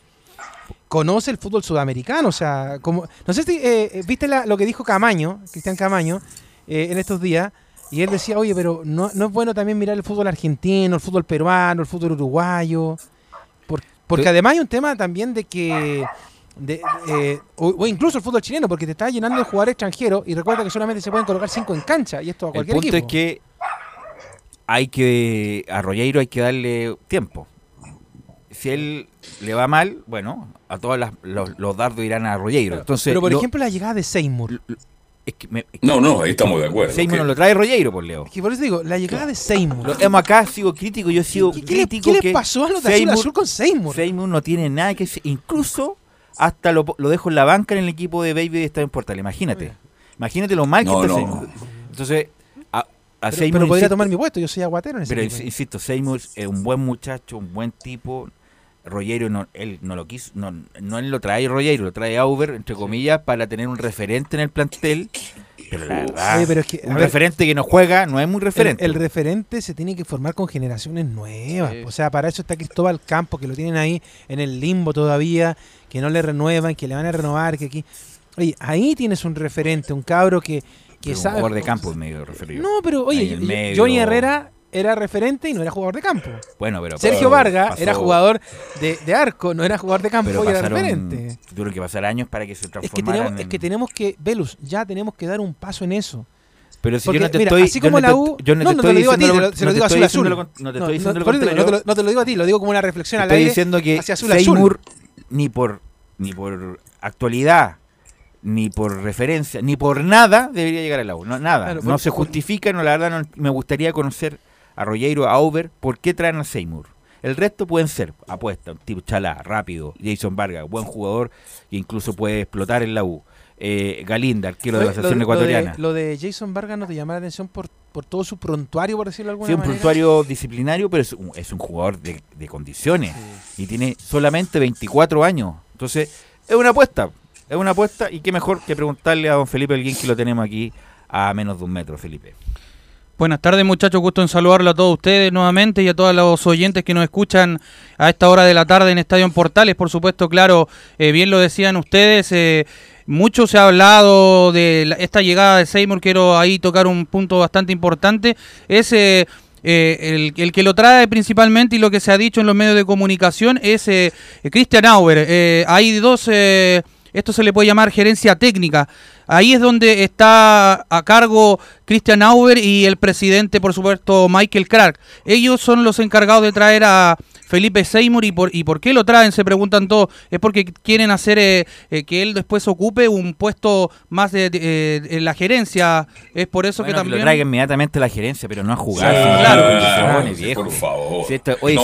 conoce el fútbol sudamericano. O sea, como, no sé si eh, viste lo que dijo Camaño, Cristian Camaño, en estos días. Y él decía, oye, pero no, no es bueno también mirar el fútbol argentino, el fútbol peruano, el fútbol uruguayo. Porque además hay un tema también de que. Eh, o, incluso el fútbol chileno, porque te está llenando de jugadores extranjeros y recuerda que solamente se pueden colocar cinco en cancha y esto a cualquier El punto es que hay que. A Rollero hay que darle tiempo. Si él le va mal, bueno, a todos los, dardos irán a Rollero. Entonces, Pero por ejemplo, la llegada de Seymour no, no, ahí estamos de acuerdo. Seymour no lo trae Rollero, por Leo. Es que por eso digo, la llegada de Seymour. Lo, hemos acá, sigo crítico, yo sigo crítico. ¿Qué, le pasó a los de Seymour, azul, con Seymour? Seymour no tiene nada que Incluso hasta lo, lo, dejo en la banca en el equipo de Baby de Estadio Portal. Imagínate. Imagínate lo mal que está Seymour. Entonces, a, a Seymour. Pero podría tomar mi puesto, yo soy aguatero en ese Pero insisto, Seymour es un buen muchacho, un buen tipo. Rollero no, él no lo quiso, no, no él lo trae Rollero, lo trae Auber, entre comillas, para tener un referente en el plantel pero la verdad, un referente que no juega no es muy referente. El, referente se tiene que formar con generaciones nuevas. O sea, para eso está Cristóbal Campos, que lo tienen ahí en el limbo todavía, que no le renuevan, que le van a renovar, que aquí... Oye, ahí tienes un referente, un cabro que, que sabe... Un jugador de campo medio referido. No, pero oye, Johnny Herrera era referente y no era jugador de campo. Bueno, pero Sergio Vargas era jugador de, arco, no era jugador de campo y era referente. Tuvieron que pasar años para que se transformara. Es que tenemos, es que tenemos que, Velus, ya tenemos que dar un paso en eso. Pero si yo no te estoy. Así como la U. Yo no, te, lo digo a ti, se lo digo azul azul. No te estoy diciendo lo No te lo digo a ti, lo digo como una reflexión al aire. Estoy diciendo que Seymour, ni por, ni por actualidad, ni por referencia, ni por nada debería llegar a la U. No, nada. no se justifica, no, la verdad, me gustaría conocer a Rollero, a Auber, ¿por qué traen a Seymour? El resto pueden ser apuesta, tipo Chalá, rápido, Jason Vargas, buen jugador, e incluso puede explotar en la U. Eh, Galinda, arquero de la selección ecuatoriana. Lo de, Jason Vargas no te llama la atención por, por todo su prontuario, por decirlo de alguna manera. Sí, un prontuario disciplinario, pero es un, es un jugador de, condiciones y tiene solamente 24 años. Entonces, es una apuesta, es una apuesta y qué mejor que preguntarle a don Felipe Alguien que lo tenemos aquí a menos de un metro, Felipe. Buenas tardes muchachos, gusto en saludarlo a todos ustedes nuevamente y a todos los oyentes que nos escuchan a esta hora de la tarde en Estadio Portales. Por supuesto, claro, eh, bien lo decían ustedes, eh, mucho se ha hablado de esta llegada de Seymour, quiero ahí tocar un punto bastante importante, es... Eh, el, que lo trae principalmente y lo que se ha dicho en los medios de comunicación es Christian Auer. hay dos, esto se le puede llamar gerencia técnica. Ahí es donde está a cargo Christian Auber y el presidente, por supuesto, Michael Clark. Ellos son los encargados de traer a Felipe Seymour y por, y por qué lo traen, se preguntan todos. Es porque quieren hacer eh, eh, que él después ocupe un puesto más de, eh, en la gerencia. Es por eso que también... lo traiga inmediatamente la gerencia, pero no a jugar. claro, Por favor. oye,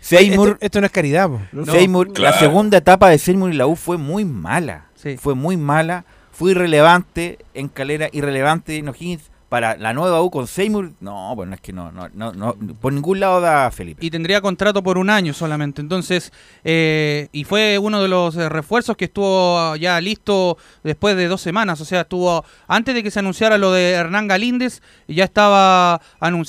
Seymour, esto, no es caridad. Seymour, La segunda etapa de Seymour y la U fue muy mala. Fue muy mala fue irrelevante en Calera, irrelevante en O'Higgins. Para la nueva U con Seymour, no, bueno, es que no, no, no, por ningún lado da Felipe. Y tendría contrato por un año solamente, entonces, eh, y fue uno de los eh, refuerzos que estuvo ya listo después de dos semanas, o sea, estuvo, antes de que se anunciara lo de Hernán Galíndez, ya estaba,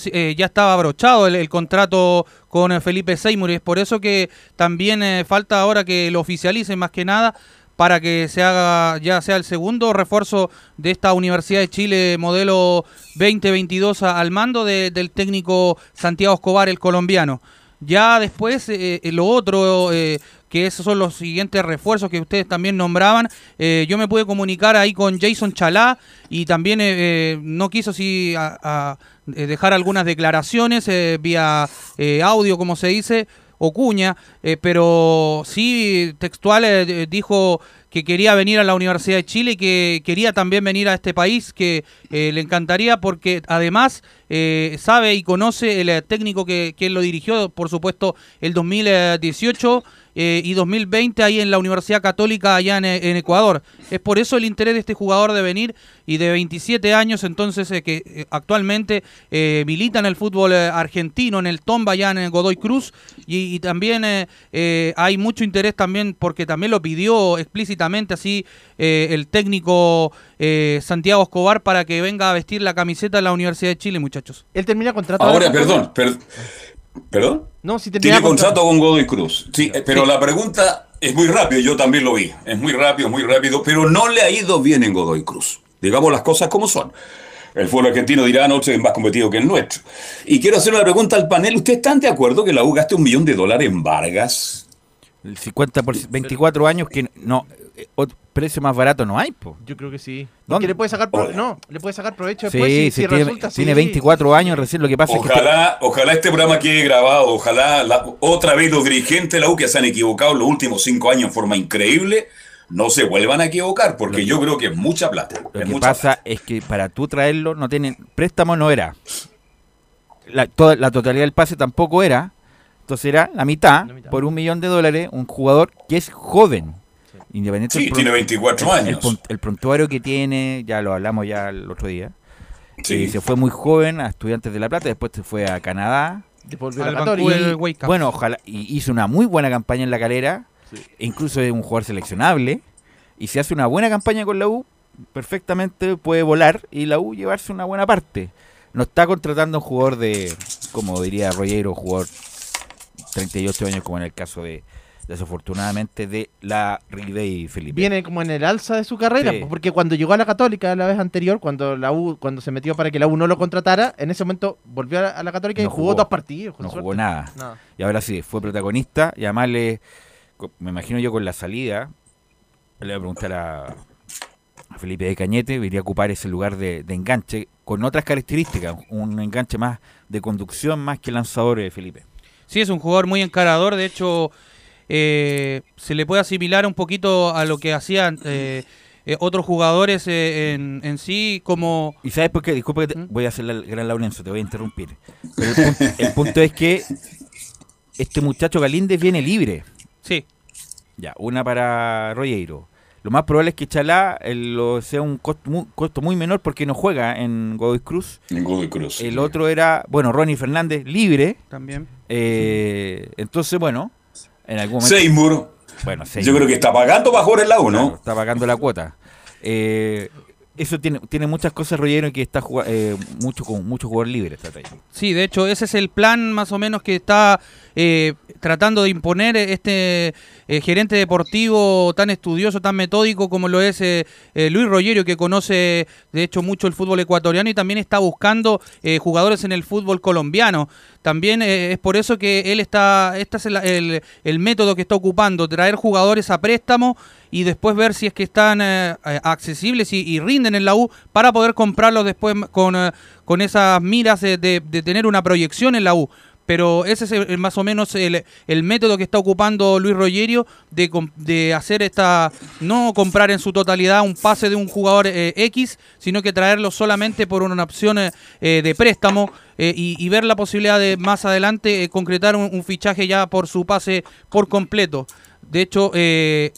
eh, ya estaba abrochado el, contrato con Felipe Seymour, y es por eso que también falta ahora que lo oficialicen más que nada, para que se haga ya sea el segundo refuerzo de esta Universidad de Chile modelo 2022 al mando del técnico Santiago Escobar, el colombiano. Ya después, eh, eh, lo otro, eh, que esos son los siguientes refuerzos que ustedes también nombraban, yo me pude comunicar ahí con Jason Chalá y también no quiso si dejar algunas declaraciones vía audio, como se dice, Ocuña, pero sí textual dijo que quería venir a la Universidad de Chile y que quería también venir a este país, que le encantaría porque además sabe y conoce el técnico que, que lo dirigió, por supuesto, el 2018 eh, y 2020 ahí en la Universidad Católica allá en, Ecuador. Es por eso el interés de este jugador de venir y de 27 años, entonces eh, que eh, actualmente milita en el fútbol argentino, en el Tomba allá en Godoy Cruz y, también hay mucho interés también porque también lo pidió explícitamente así el técnico Santiago Escobar para que venga a vestir la camiseta de la Universidad de Chile. Él termina contrato. Ahora, perdón, perdón. ¿Perdón? No, si Tiene contrato con Godoy Cruz. Sí, pero la pregunta es muy rápida, yo también lo vi. Es muy rápido, muy rápido, pero no le ha ido bien en Godoy Cruz. Digamos las cosas como son. El fútbol argentino dirá anoche es más competido que el nuestro. Y quiero hacer una pregunta al panel. ¿Ustedes están de acuerdo que la U gaste un millón de dólares en Vargas? El 50 por 24 años que no eh, precio más barato no hay, po. Yo creo que sí. le puede sacar no, le puede sacar provecho después si, tiene, resulta Tiene 24 años recién, lo que pasa ojalá, es que ojalá este programa quede grabado, ojalá otra vez los dirigentes de la U que se han equivocado los últimos 5 años en forma increíble no se vuelvan a equivocar, porque yo creo que es mucha plata. Lo que pasa es que para tú traerlo no tienen préstamo no era. La, toda, la totalidad del pase tampoco era. Entonces era la mitad, por un millón de dólares, un jugador que es joven. Independiente sí, tiene 24 años. El, prontuario que tiene, ya lo hablamos ya el otro día. Sí. se fue muy joven a Estudiantes de La Plata, después se fue a Canadá. bueno, ojalá. Y hizo una muy buena campaña en la calera. E incluso es un jugador seleccionable. Y si hace una buena campaña con la U, perfectamente puede volar y la U llevarse una buena parte. No está contratando un jugador de, como diría Rollero, jugador 38 años, como en el caso de, desafortunadamente, de la y Felipe. Viene como en el alza de su carrera, porque cuando llegó a la Católica la vez anterior, cuando la U, cuando se metió para que la U no lo contratara, en ese momento volvió a la Católica y jugó, dos partidos. No jugó nada. Y ahora sí, fue protagonista y además le, me imagino yo con la salida, le voy a preguntar a, Felipe de Cañete, iría a ocupar ese lugar de, enganche con otras características, un enganche más de conducción más que lanzador de Felipe. Sí, es un jugador muy encarador, de hecho eh, se le puede asimilar un poquito a lo que hacían eh, eh, otros jugadores en, sí, como... ¿Y sabes por qué? Disculpa que ¿Mm? voy a hacer el gran Laurenzo, te voy a interrumpir. Pero el punto, es que este muchacho Galíndez viene libre. Sí. Ya, una para Rollero. Lo más probable es que Chalá lo, sea un costo muy, menor porque no juega en Godoy Cruz. En Godoy Cruz. El otro era, bueno, Ronnie Fernández, libre. También. Entonces, bueno, en algún momento. Seymour. Bueno, Yo creo que está pagando para jugar el la ¿no? está pagando la cuota. Eh, eso tiene, tiene muchas cosas, Rollero, que está eh, mucho con mucho jugador libre. Está sí, de hecho, ese es el plan más o menos que está eh, tratando de imponer este eh, gerente deportivo tan estudioso, tan metódico como lo es eh, Luis Rogerio, que conoce de hecho mucho el fútbol ecuatoriano y también está buscando jugadores en el fútbol colombiano. También es por eso que él está, este es el, el, método que está ocupando, traer jugadores a préstamo y después ver si es que están accesibles y, rinden en la U para poder comprarlos después con, con esas miras de, de, tener una proyección en la U pero ese es más o menos el, método que está ocupando Luis Rogerio de, hacer esta, no comprar en su totalidad un pase de un jugador eh, X, sino que traerlo solamente por una opción eh, de préstamo eh, y, ver la posibilidad de más adelante concretar un, fichaje ya por su pase por completo. De hecho,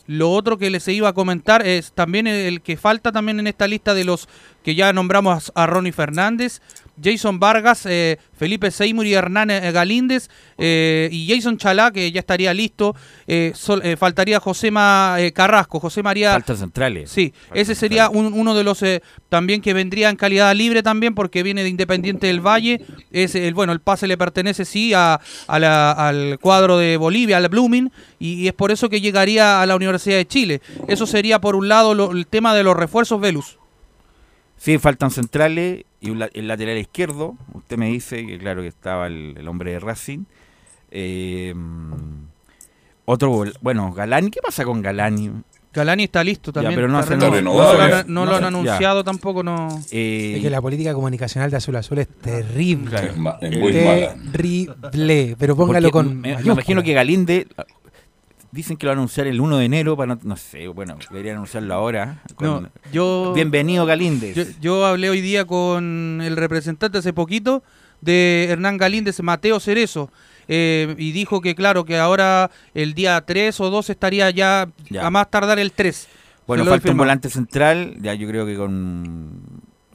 lo otro que les iba a comentar es también el que falta también en esta lista de los que ya nombramos a Ronnie Fernández, Jason Vargas, eh, Felipe Seymour y Hernán eh, Galíndez eh, y Jason Chalá, que ya estaría listo. faltaría Josema Carrasco, José María. Falta centrales. Sí, ese sería uno de los también que vendría en calidad libre también, porque viene de Independiente del Valle. Es, el, bueno, el pase le pertenece sí a, al cuadro de Bolivia, al Blooming, y, es por eso que llegaría a la Universidad de Chile. Eso sería por un lado el tema de los refuerzos Velus. Sí, faltan centrales y el lateral izquierdo. Usted me dice que, claro, que estaba el, hombre de Racing. Eh, otro, bueno, Galani, ¿qué pasa con Galani? Galani está listo también. pero no, no, lo han anunciado tampoco. no eh, Es que la política comunicacional de Azul Azul es terrible. terrible. Pero póngalo con. Me, imagino que Galinde. Dicen que lo va a anunciar el 1 de enero, para no, sé, bueno, deberían anunciarlo ahora. yo, Bienvenido Galíndez. Yo, yo hablé hoy día con el representante hace poquito de Hernán Galíndez, Mateo Cerezo, eh, y dijo que claro, que ahora el día 3 o 2 estaría ya, a más tardar el 3. Bueno, falta un volante central, ya yo creo que con,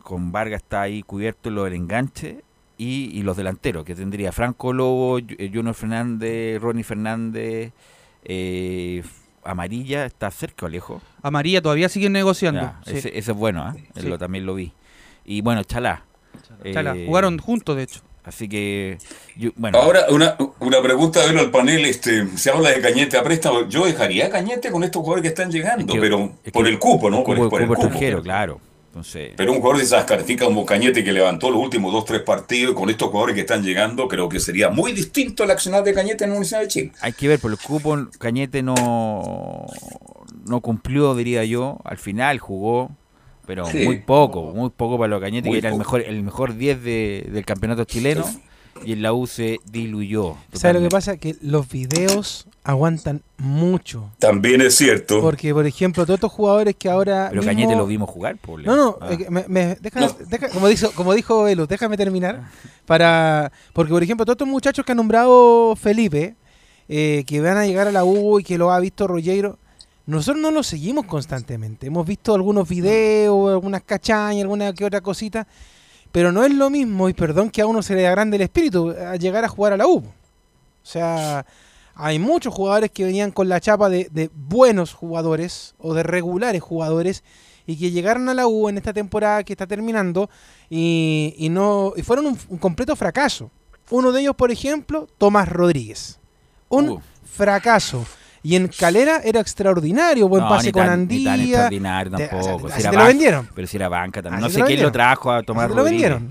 con Vargas está ahí cubierto lo del enganche y, los delanteros, que tendría Franco Lobo, eh, Junior Fernández, Ronnie Fernández, eh, Amarilla, ¿está cerca o lejos? Amarilla todavía siguen negociando. ese, es bueno, ¿eh? también lo vi. Y bueno, Chalá. Chalá. Jugaron juntos, de hecho. Así que, bueno. Ahora, una, una pregunta de al panel. este Se habla de Cañete a préstamo. Yo dejaría Cañete con estos jugadores que están llegando, pero por el cupo, ¿no? por, el, cupo extranjero, claro. Entonces... Pero un jugador de esas características como Cañete que levantó los últimos dos, tres partidos con estos jugadores que están llegando, creo que sería muy distinto el accionar de Cañete en la Universidad de Chile. Hay que ver, por el cupo Cañete no, no cumplió, diría yo. Al final jugó, pero muy poco, muy poco para los Cañete, que era el mejor, el mejor 10 del campeonato chileno, y en la U se diluyó. ¿Sabes lo que pasa? Que los videos aguantan mucho. También es cierto. Porque, por ejemplo, todos estos jugadores que ahora. Pero Cañete lo vimos jugar, No, no, ah. me, como, dijo, como dijo Elo, déjame terminar. para Porque, por ejemplo, todos estos muchachos que ha nombrado Felipe, eh, que van a llegar a la U y que lo ha visto Rogero nosotros no lo seguimos constantemente. Hemos visto algunos videos, algunas cachañas, alguna que otra cosita, pero no es lo mismo, y perdón que a uno se le agrande el espíritu, a llegar a jugar a la U. O sea, hay muchos jugadores que venían con la chapa de, buenos jugadores o de regulares jugadores y que llegaron a la U en esta temporada que está terminando y, no y fueron un, completo fracaso. Uno de ellos, por ejemplo, Tomás Rodríguez. Un uh. fracaso. Y en Calera era extraordinario, buen pase con Andía. Ni extraordinario tampoco. si lo vendieron. Pero si era banca también. No sé quién lo trajo a tomar lo vendieron.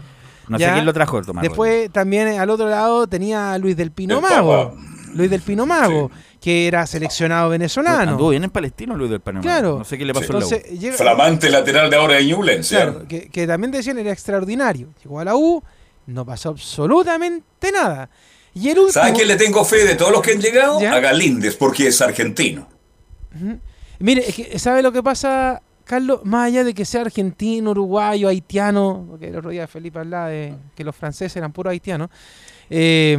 No sé quién lo trajo a tomar Después también al otro lado tenía a Luis del Pino Mago. Luis del Pino Mago, que era seleccionado venezolano. Anduvo bien en Palestino Luis del Pino Mago. Claro. No sé qué le pasó sí. la U. Flamante lateral de ahora de Ñublense. Claro, que, que también decían era extraordinario. Llegó a la U, no pasó absolutamente nada. Y el ¿Sabe quién le tengo fe de todos los que han llegado? A Galíndez, porque es argentino. Mire, ¿sabe lo que pasa, Carlos? Más allá de que sea argentino, uruguayo, haitiano, porque el otro día Felipe hablaba de que los franceses eran puros haitianos, eh,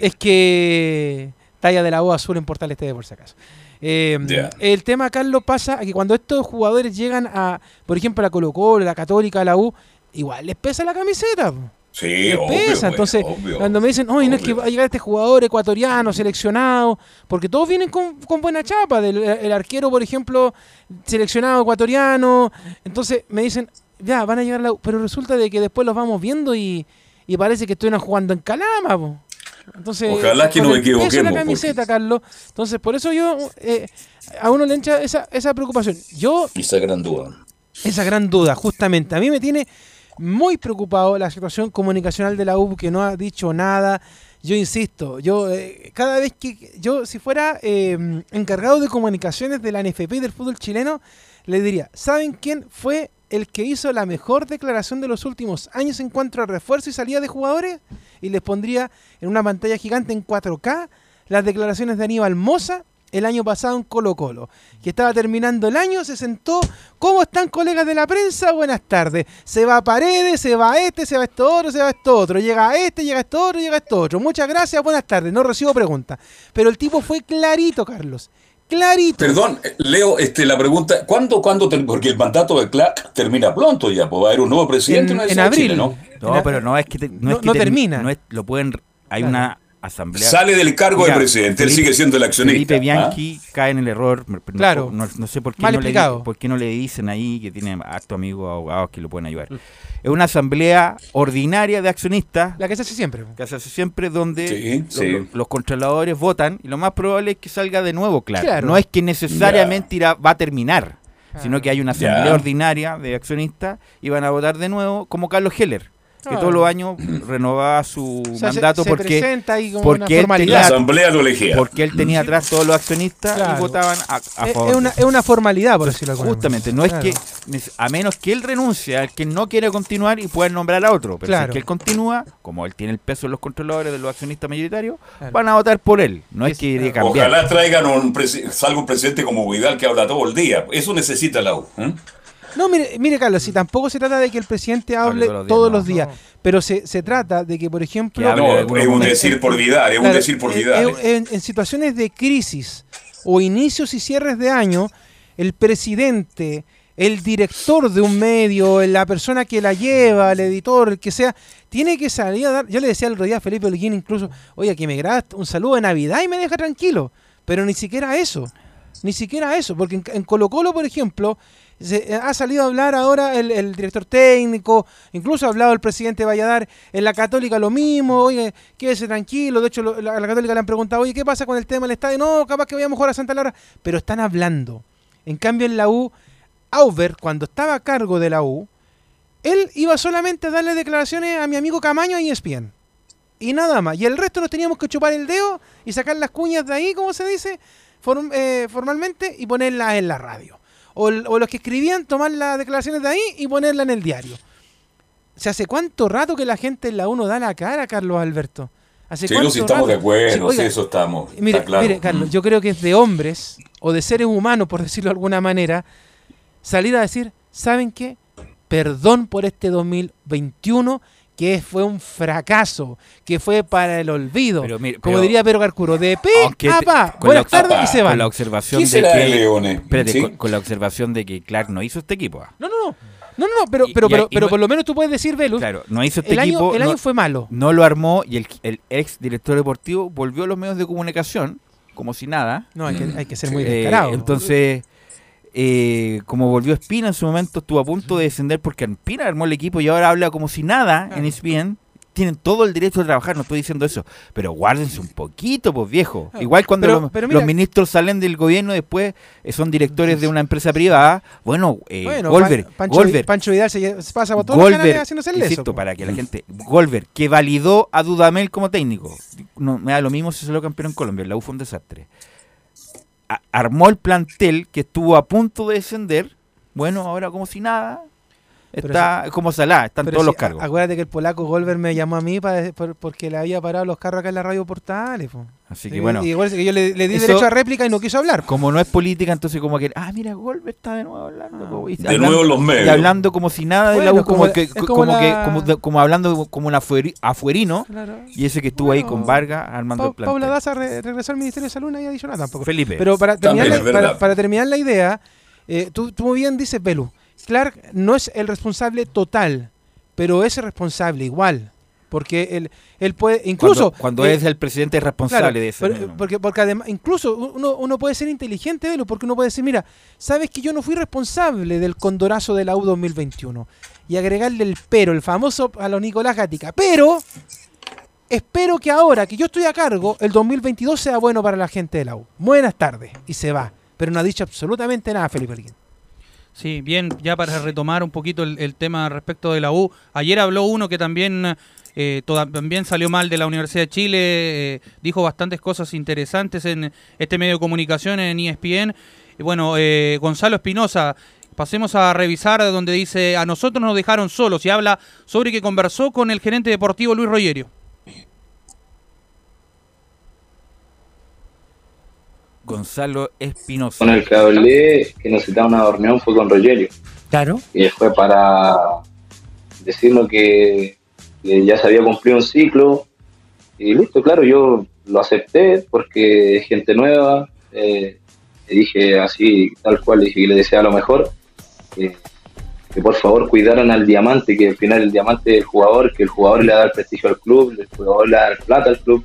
es que talla de la voz azul en Portal Este por si acaso. Eh, el tema, Carlos, pasa a que cuando estos jugadores llegan a, por ejemplo, a la Colo Colo, la Católica, la U, igual les pesa la camiseta. Sí, pesa. Entonces, cuando me dicen, oye, no es que va a llegar este jugador ecuatoriano, seleccionado, porque todos vienen con, buena chapa. Del, el arquero, por ejemplo, seleccionado ecuatoriano. Entonces me dicen, ya, van a llegar la. Pero resulta de que después los vamos viendo y, parece que estuvieran jugando en Calama. Entonces, Ojalá que no me equivoquemos. la camiseta, Carlos. Entonces, por eso yo eh, a uno le encha esa, esa preocupación. Yo. Esa gran duda. Esa gran duda, justamente. A mí me tiene muy preocupado la situación comunicacional de la U que no ha dicho nada. Yo insisto, yo eh, cada vez que yo si fuera em, encargado de comunicaciones de la NFP y del fútbol chileno, le diría, ¿saben quién fue el que hizo la mejor declaración de los últimos años en cuanto a refuerzo y salida de jugadores? Y les pondría en una pantalla gigante en 4K las declaraciones de Aníbal Moza el año pasado en Colo Colo, que estaba terminando el año, se sentó, ¿cómo están colegas de la prensa? Buenas tardes. Se va a Paredes, se va a este, se va a esto otro, se va a esto otro, llega a este, llega a esto otro, llega a esto otro. Muchas gracias, buenas tardes, no recibo preguntas. Pero el tipo fue clarito, Carlos. Clarito. Perdón, Leo, este, la pregunta, ¿cuándo, cuándo, porque el mandato de CLAC termina pronto ya, pues va a haber un nuevo presidente en, en abril, ¿no? No, pero no es que, no, es que termina. No es, lo pueden, hay una asamblea. Sale del cargo de presidente, él sigue siendo el accionista. Felipe Bianchi cae en el error. Claro. No, sé por qué, no le, por qué no le dicen ahí que tiene acto amigos abogados que lo pueden ayudar. Mm. Es una asamblea ordinaria de accionistas. La que se hace siempre. Que se hace siempre donde los, controladores votan y lo más probable es que salga de nuevo, claro. No es que necesariamente irá, va a terminar, sino que hay una asamblea ordinaria de accionistas y van a votar de nuevo como Carlos Heller que todos los años renovaba su mandato porque, porque él tenía, la asamblea lo elegía. Porque él tenía atrás todos los accionistas y votaban a, favor. Es una, es una, formalidad, por decirlo así. Justamente, no es que, a menos que él renuncie, que no quiere continuar y pueda nombrar a otro. Pero si que él continúa, como él tiene el peso de los controladores de los accionistas mayoritarios, van a votar por él. No es que iría cambiar. Ojalá traigan un, salga un presidente como Vidal que habla todo el día. Eso necesita la U. ¿eh? No, mire, mire Carlos, si tampoco se trata de que el presidente hable, todos los días, pero se, se, trata de que, por ejemplo... No, es un decir por Vidal, es un decir por Vidal. En, situaciones de crisis o inicios y cierres de año, el presidente, el director de un medio, la persona que la lleva, el editor, el que sea, tiene que salir a dar... Yo le decía el otro día a Felipe Olguín incluso, oye, que me grabas un saludo de Navidad y me deja tranquilo, pero ni siquiera eso. Ni siquiera eso, porque en Colo Colo, por ejemplo, se, ha salido a hablar ahora el, director técnico, incluso ha hablado el presidente Valladar en la Católica lo mismo, oye, quédese tranquilo, de hecho a la, Católica le han preguntado, oye, ¿qué pasa con el tema del estadio? No, capaz que vayamos a jugar a Santa Laura, pero están hablando. En cambio en la U, Auber, cuando estaba a cargo de la U, él iba solamente a darle declaraciones a mi amigo Camaño y ESPN. Y nada más. Y el resto nos teníamos que chupar el dedo y sacar las cuñas de ahí, como se dice, eh, formalmente, y ponerlas en la radio o, los que escribían tomar las declaraciones de ahí y ponerla en el diario. ¿Se hace cuánto rato que la gente en la 1 da la cara, Carlos Alberto? ¿Hace sí, si estamos de acuerdo, sí, eso estamos. Mire, mire, Carlos, yo creo que es de hombres o de seres humanos, por decirlo de alguna manera, salir a decir, ¿saben qué? Perdón por este 2021 que fue un fracaso, que fue para el olvido. como diría Pedro Carcuro, de pe a pa. Buenas tardes y se va. Con la observación de que, con, la observación de que Clark no hizo este equipo. Ah. No, no, no. No, no, pero, pero, pero, pero por lo menos tú puedes decir, Velus. Claro, no hizo este el equipo. Año, el año fue malo. No lo armó y el, el, ex director deportivo volvió a los medios de comunicación como si nada. No, hay que, hay que ser muy eh, descarado. entonces, eh, como volvió Espina en su momento, estuvo a punto de descender porque Espina armó el equipo y ahora habla como si nada en ESPN. Tienen todo el derecho de trabajar, no estoy diciendo eso, pero guárdense un poquito, pues viejo. Igual cuando los, ministros salen del gobierno después eh, son directores de una empresa privada. Bueno, eh, Golver, Pancho, Vidal se pasa por todo haciéndose el para que la gente, Golver, que validó a Dudamel como técnico. No, me da lo mismo si se lo campeón en Colombia, la U fue un desastre armó el plantel que estuvo a punto de descender. Bueno, ahora como si nada, Está como Salah, están todos los cargos. Acuérdate que el polaco Golver me llamó a mí para, porque le había parado los carros acá en la radio Portales. Así que bueno. Y igual que yo le, di derecho a réplica y no quiso hablar. Como no es política, entonces como que, ah, mira, Golver está de nuevo hablando. Ah. de nuevo los medios. Y hablando como si nada de la U, como, que, como, que como, hablando como un afuerino. Y ese que estuvo ahí con Vargas armando el plan. Paula Daza regresó al Ministerio de Salud, nadie ha dicho nada tampoco. Felipe. Pero para terminar, la, para, terminar la idea, eh, tú, tú muy bien dices, Pelu Clark no es el responsable total, pero es responsable igual. Porque él, él puede, incluso... Cuando, es el presidente responsable de eso. Porque, porque además, incluso uno, uno puede ser inteligente de lo, porque uno puede decir, mira, sabes que yo no fui responsable del condorazo de la U 2021. Y agregarle el pero, el famoso a los Nicolás Gatica. Pero espero que ahora que yo estoy a cargo, el 2022 sea bueno para la gente de la U. Buenas tardes. Y se va. Pero no ha dicho absolutamente nada Felipe Alguín. Sí, bien, ya para retomar un poquito el, tema respecto de la U. Ayer habló uno que también, eh, también salió mal de la Universidad de Chile, eh, dijo bastantes cosas interesantes en este medio de comunicación, en ESPN. Y bueno, eh, Gonzalo Espinosa, pasemos a revisar donde dice, a nosotros nos dejaron solos y habla sobre que conversó con el gerente deportivo Luis Rogerio. Gonzalo Espinosa. Con el que hablé que necesitaba una reunión fue con Rogelio. Claro. Y fue para decirnos que, ya se había cumplido un ciclo. Y listo, claro, yo lo acepté porque es gente nueva. Eh, le dije así, tal cual, le dije que le desea lo mejor. que por favor cuidaran al diamante, que al final el diamante es el jugador, que el jugador le da el prestigio al club, el jugador le da el plata al club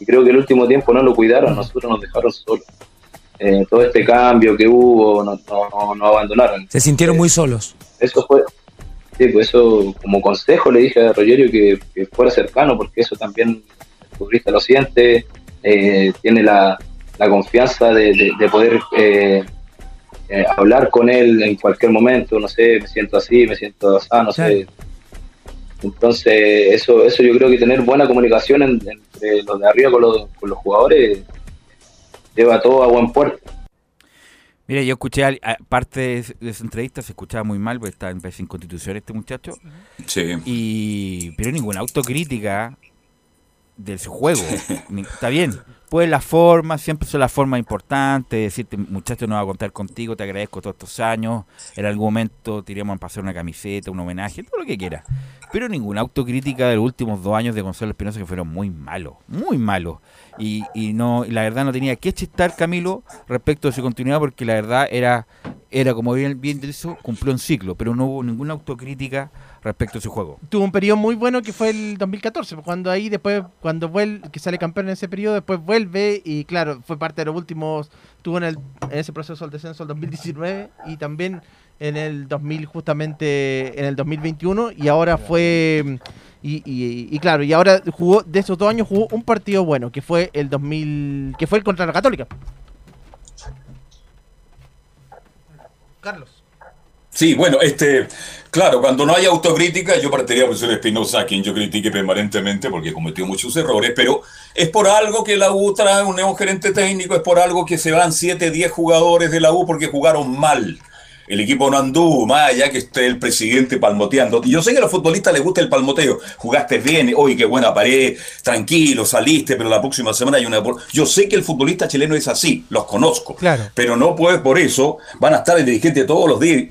y creo que el último tiempo no lo cuidaron, nosotros nos dejaron solos. Eh, todo este cambio que hubo, nos no, abandonaron. Se sintieron muy solos. Eso fue, sí, pues eso como consejo le dije a Rogerio que, fuera cercano, porque eso también el futbolista lo siente, eh, tiene la, confianza de, poder eh, hablar con él en cualquier momento, no sé, me siento así, me siento así, no sé. Entonces, eso, eso yo creo que tener buena comunicación entre los de arriba con los, con los jugadores lleva todo a buen puerto. Mira, yo escuché parte de esa entrevista, se escuchaba muy mal, porque está en sin constitución este muchacho. Sí. Y, pero ninguna autocrítica de su juego. está bien. Pues la forma, siempre son las formas importantes, decirte, muchacho, no va a contar contigo, te agradezco todos estos años, en algún momento te iríamos a pasar una camiseta, un homenaje, todo lo que quieras. Pero ninguna autocrítica de los últimos dos años de Gonzalo Espinosa que fueron muy malos, muy malos. Y, y no la verdad no tenía que chistar Camilo respecto de su continuidad porque la verdad era, era como bien, bien dicho, cumplió un ciclo, pero no hubo ninguna autocrítica respecto a su juego. Tuvo un periodo muy bueno que fue el 2014, cuando ahí después, cuando vuelve, que sale campeón en ese periodo, después vuelve y claro, fue parte de los últimos, tuvo en, el, en ese proceso el descenso del 2019 y también en el 2000 justamente en el 2021 y ahora fue y, y, claro y ahora jugó de esos dos años jugó un partido bueno que fue el 2000 que fue el contra la Católica. Carlos. Sí, bueno, este, claro, cuando no hay autocrítica, yo partiría por ser Espinosa, a quien yo critique permanentemente porque cometió muchos errores, pero es por algo que la U trae un nuevo gerente técnico, es por algo que se van 7, 10 jugadores de la U porque jugaron mal. El equipo no anduvo, más allá que esté el presidente palmoteando. Yo sé que a los futbolistas les gusta el palmoteo. Jugaste bien, hoy qué buena pared, tranquilo, saliste, pero la próxima semana hay una. Yo sé que el futbolista chileno es así, los conozco. Claro. Pero no puede por eso, van a estar el dirigente todos los días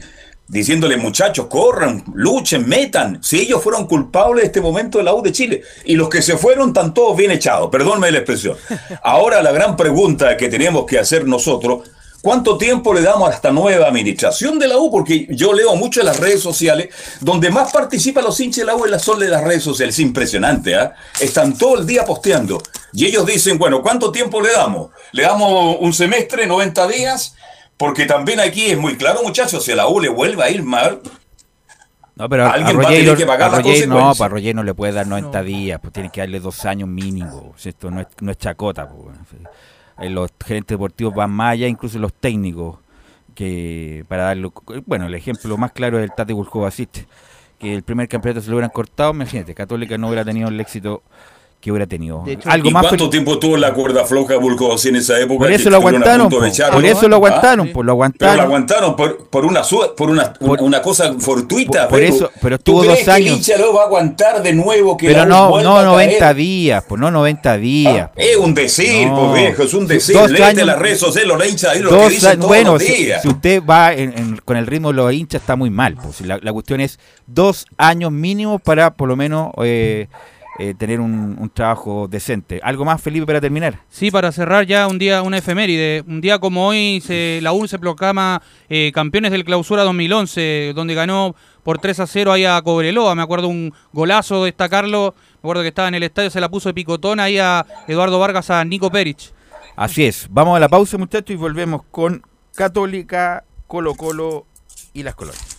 diciéndole muchachos, corran, luchen, metan. Si ellos fueron culpables de este momento de la U de Chile. Y los que se fueron están todos bien echados, perdónme la expresión. Ahora la gran pregunta que tenemos que hacer nosotros, ¿cuánto tiempo le damos a esta nueva administración de la U? Porque yo leo mucho en las redes sociales, donde más participan los hinchas de la U en la sol de las redes sociales. Es impresionante, ¿ah? Están todo el día posteando. Y ellos dicen, bueno, ¿cuánto tiempo le damos? ¿Le damos un semestre, 90 días? Porque también aquí es muy claro, muchachos, si a la U le vuelve a ir mal, no, pero alguien va a tener que pagar las consecuencias. No, para Roger no le puede dar 90 días, pues tiene que darle dos años mínimo. Esto no es, no es chacota. Pues. Los gerentes deportivos van más allá, incluso los técnicos, que para darlo. Bueno, el ejemplo más claro es el Tate Asiste, que el primer campeonato se lo hubieran cortado. Imagínate, Católica no hubiera tenido el éxito que hubiera tenido. Algo ¿Y más cuánto tiempo tuvo la cuerda floja Bulco en esa época? Por eso lo aguantaron. Por, eso lo aguantaron, por lo aguantaron. Pero lo aguantaron por, por una por una, una cosa fortuita. Por, eso, pero estuvo dos años. Que lo va a aguantar de nuevo que Pero no, no 90 días, pues no 90 días. es un decir, pues viejo, es un decir. Dos Léete las redes sociales, los hinchas ahí lo que dicen bueno, los días. Si, usted va con el ritmo de los hinchas está muy mal. Pues la, la cuestión es dos años mínimo para por lo menos eh, eh, tener un, trabajo decente. ¿Algo más, Felipe, para terminar? Sí, para cerrar ya un día, una efeméride. Un día como hoy, se, la UN se proclama eh, campeones del Clausura 2011, donde ganó por 3 a 0 ahí a Cobreloa. Me acuerdo un golazo, destacarlo. Me acuerdo que estaba en el estadio, se la puso de picotón ahí a Eduardo Vargas, a Nico Perich. Así es. Vamos a la pausa, muchachos, y volvemos con Católica, Colo Colo y las colonias.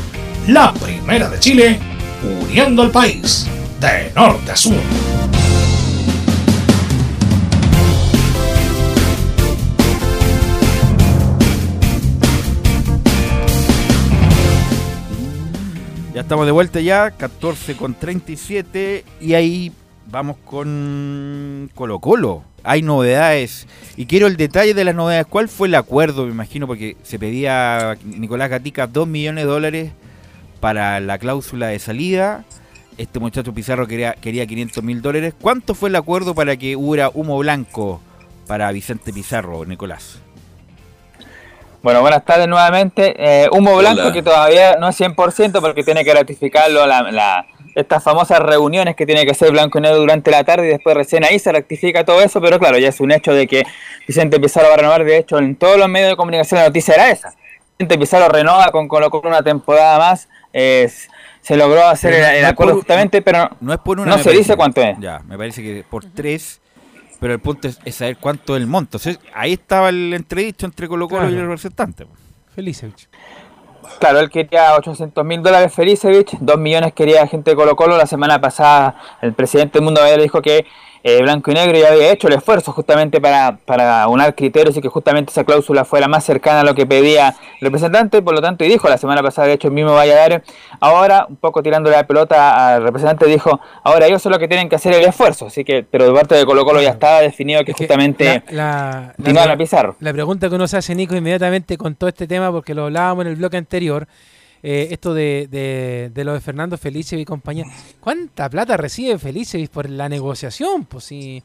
la primera de Chile, uniendo al país de norte a sur. Ya estamos de vuelta ya, 14 con 37 y ahí vamos con Colo Colo. Hay novedades y quiero el detalle de las novedades. ¿Cuál fue el acuerdo? Me imagino porque se pedía Nicolás Gatica 2 millones de dólares para la cláusula de salida. Este muchacho Pizarro quería, quería 500 mil dólares. ¿Cuánto fue el acuerdo para que hubiera humo blanco para Vicente Pizarro, Nicolás? Bueno, buenas tardes nuevamente. Eh, humo blanco que todavía no es 100% porque tiene que ratificarlo la, estas famosas reuniones que tiene que ser blanco y negro durante la tarde y después recién ahí se rectifica todo eso, pero claro, ya es un hecho de que Vicente Pizarro va a renovar. De hecho, en todos los medios de comunicación la noticia era esa. Vicente Pizarro renova con Colo una temporada más se logró hacer el, acuerdo justamente, pero no, es por una, no se dice cuánto es. Ya, me parece que por tres, pero el punto es, saber cuánto es el monto. ahí estaba el entredicho entre Colo Colo y el representante. Felicevich. Claro, él quería 800 mil dólares Felicevich, 2 millones quería gente de Colo Colo. La semana pasada el presidente del Mundo le dijo que eh, Blanco y Negro ya había hecho el esfuerzo justamente para, para unar criterios y que justamente esa cláusula fuera más cercana a lo que pedía el representante, por lo tanto, y dijo la semana pasada, de hecho, el mismo Valladares, ahora, un poco tirándole la pelota al representante, dijo, ahora ellos son los que tienen que hacer el esfuerzo, así que, pero de parte de Colo Colo ya estaba definido que, justamente la, la, la, Pizarro. La pregunta que uno se hace, Nico, inmediatamente con todo este tema, porque lo hablábamos en el bloque anterior, eh, esto de, de, lo de Fernando Felice y compañía. ¿Cuánta plata recibe Felice por la negociación? Pues si,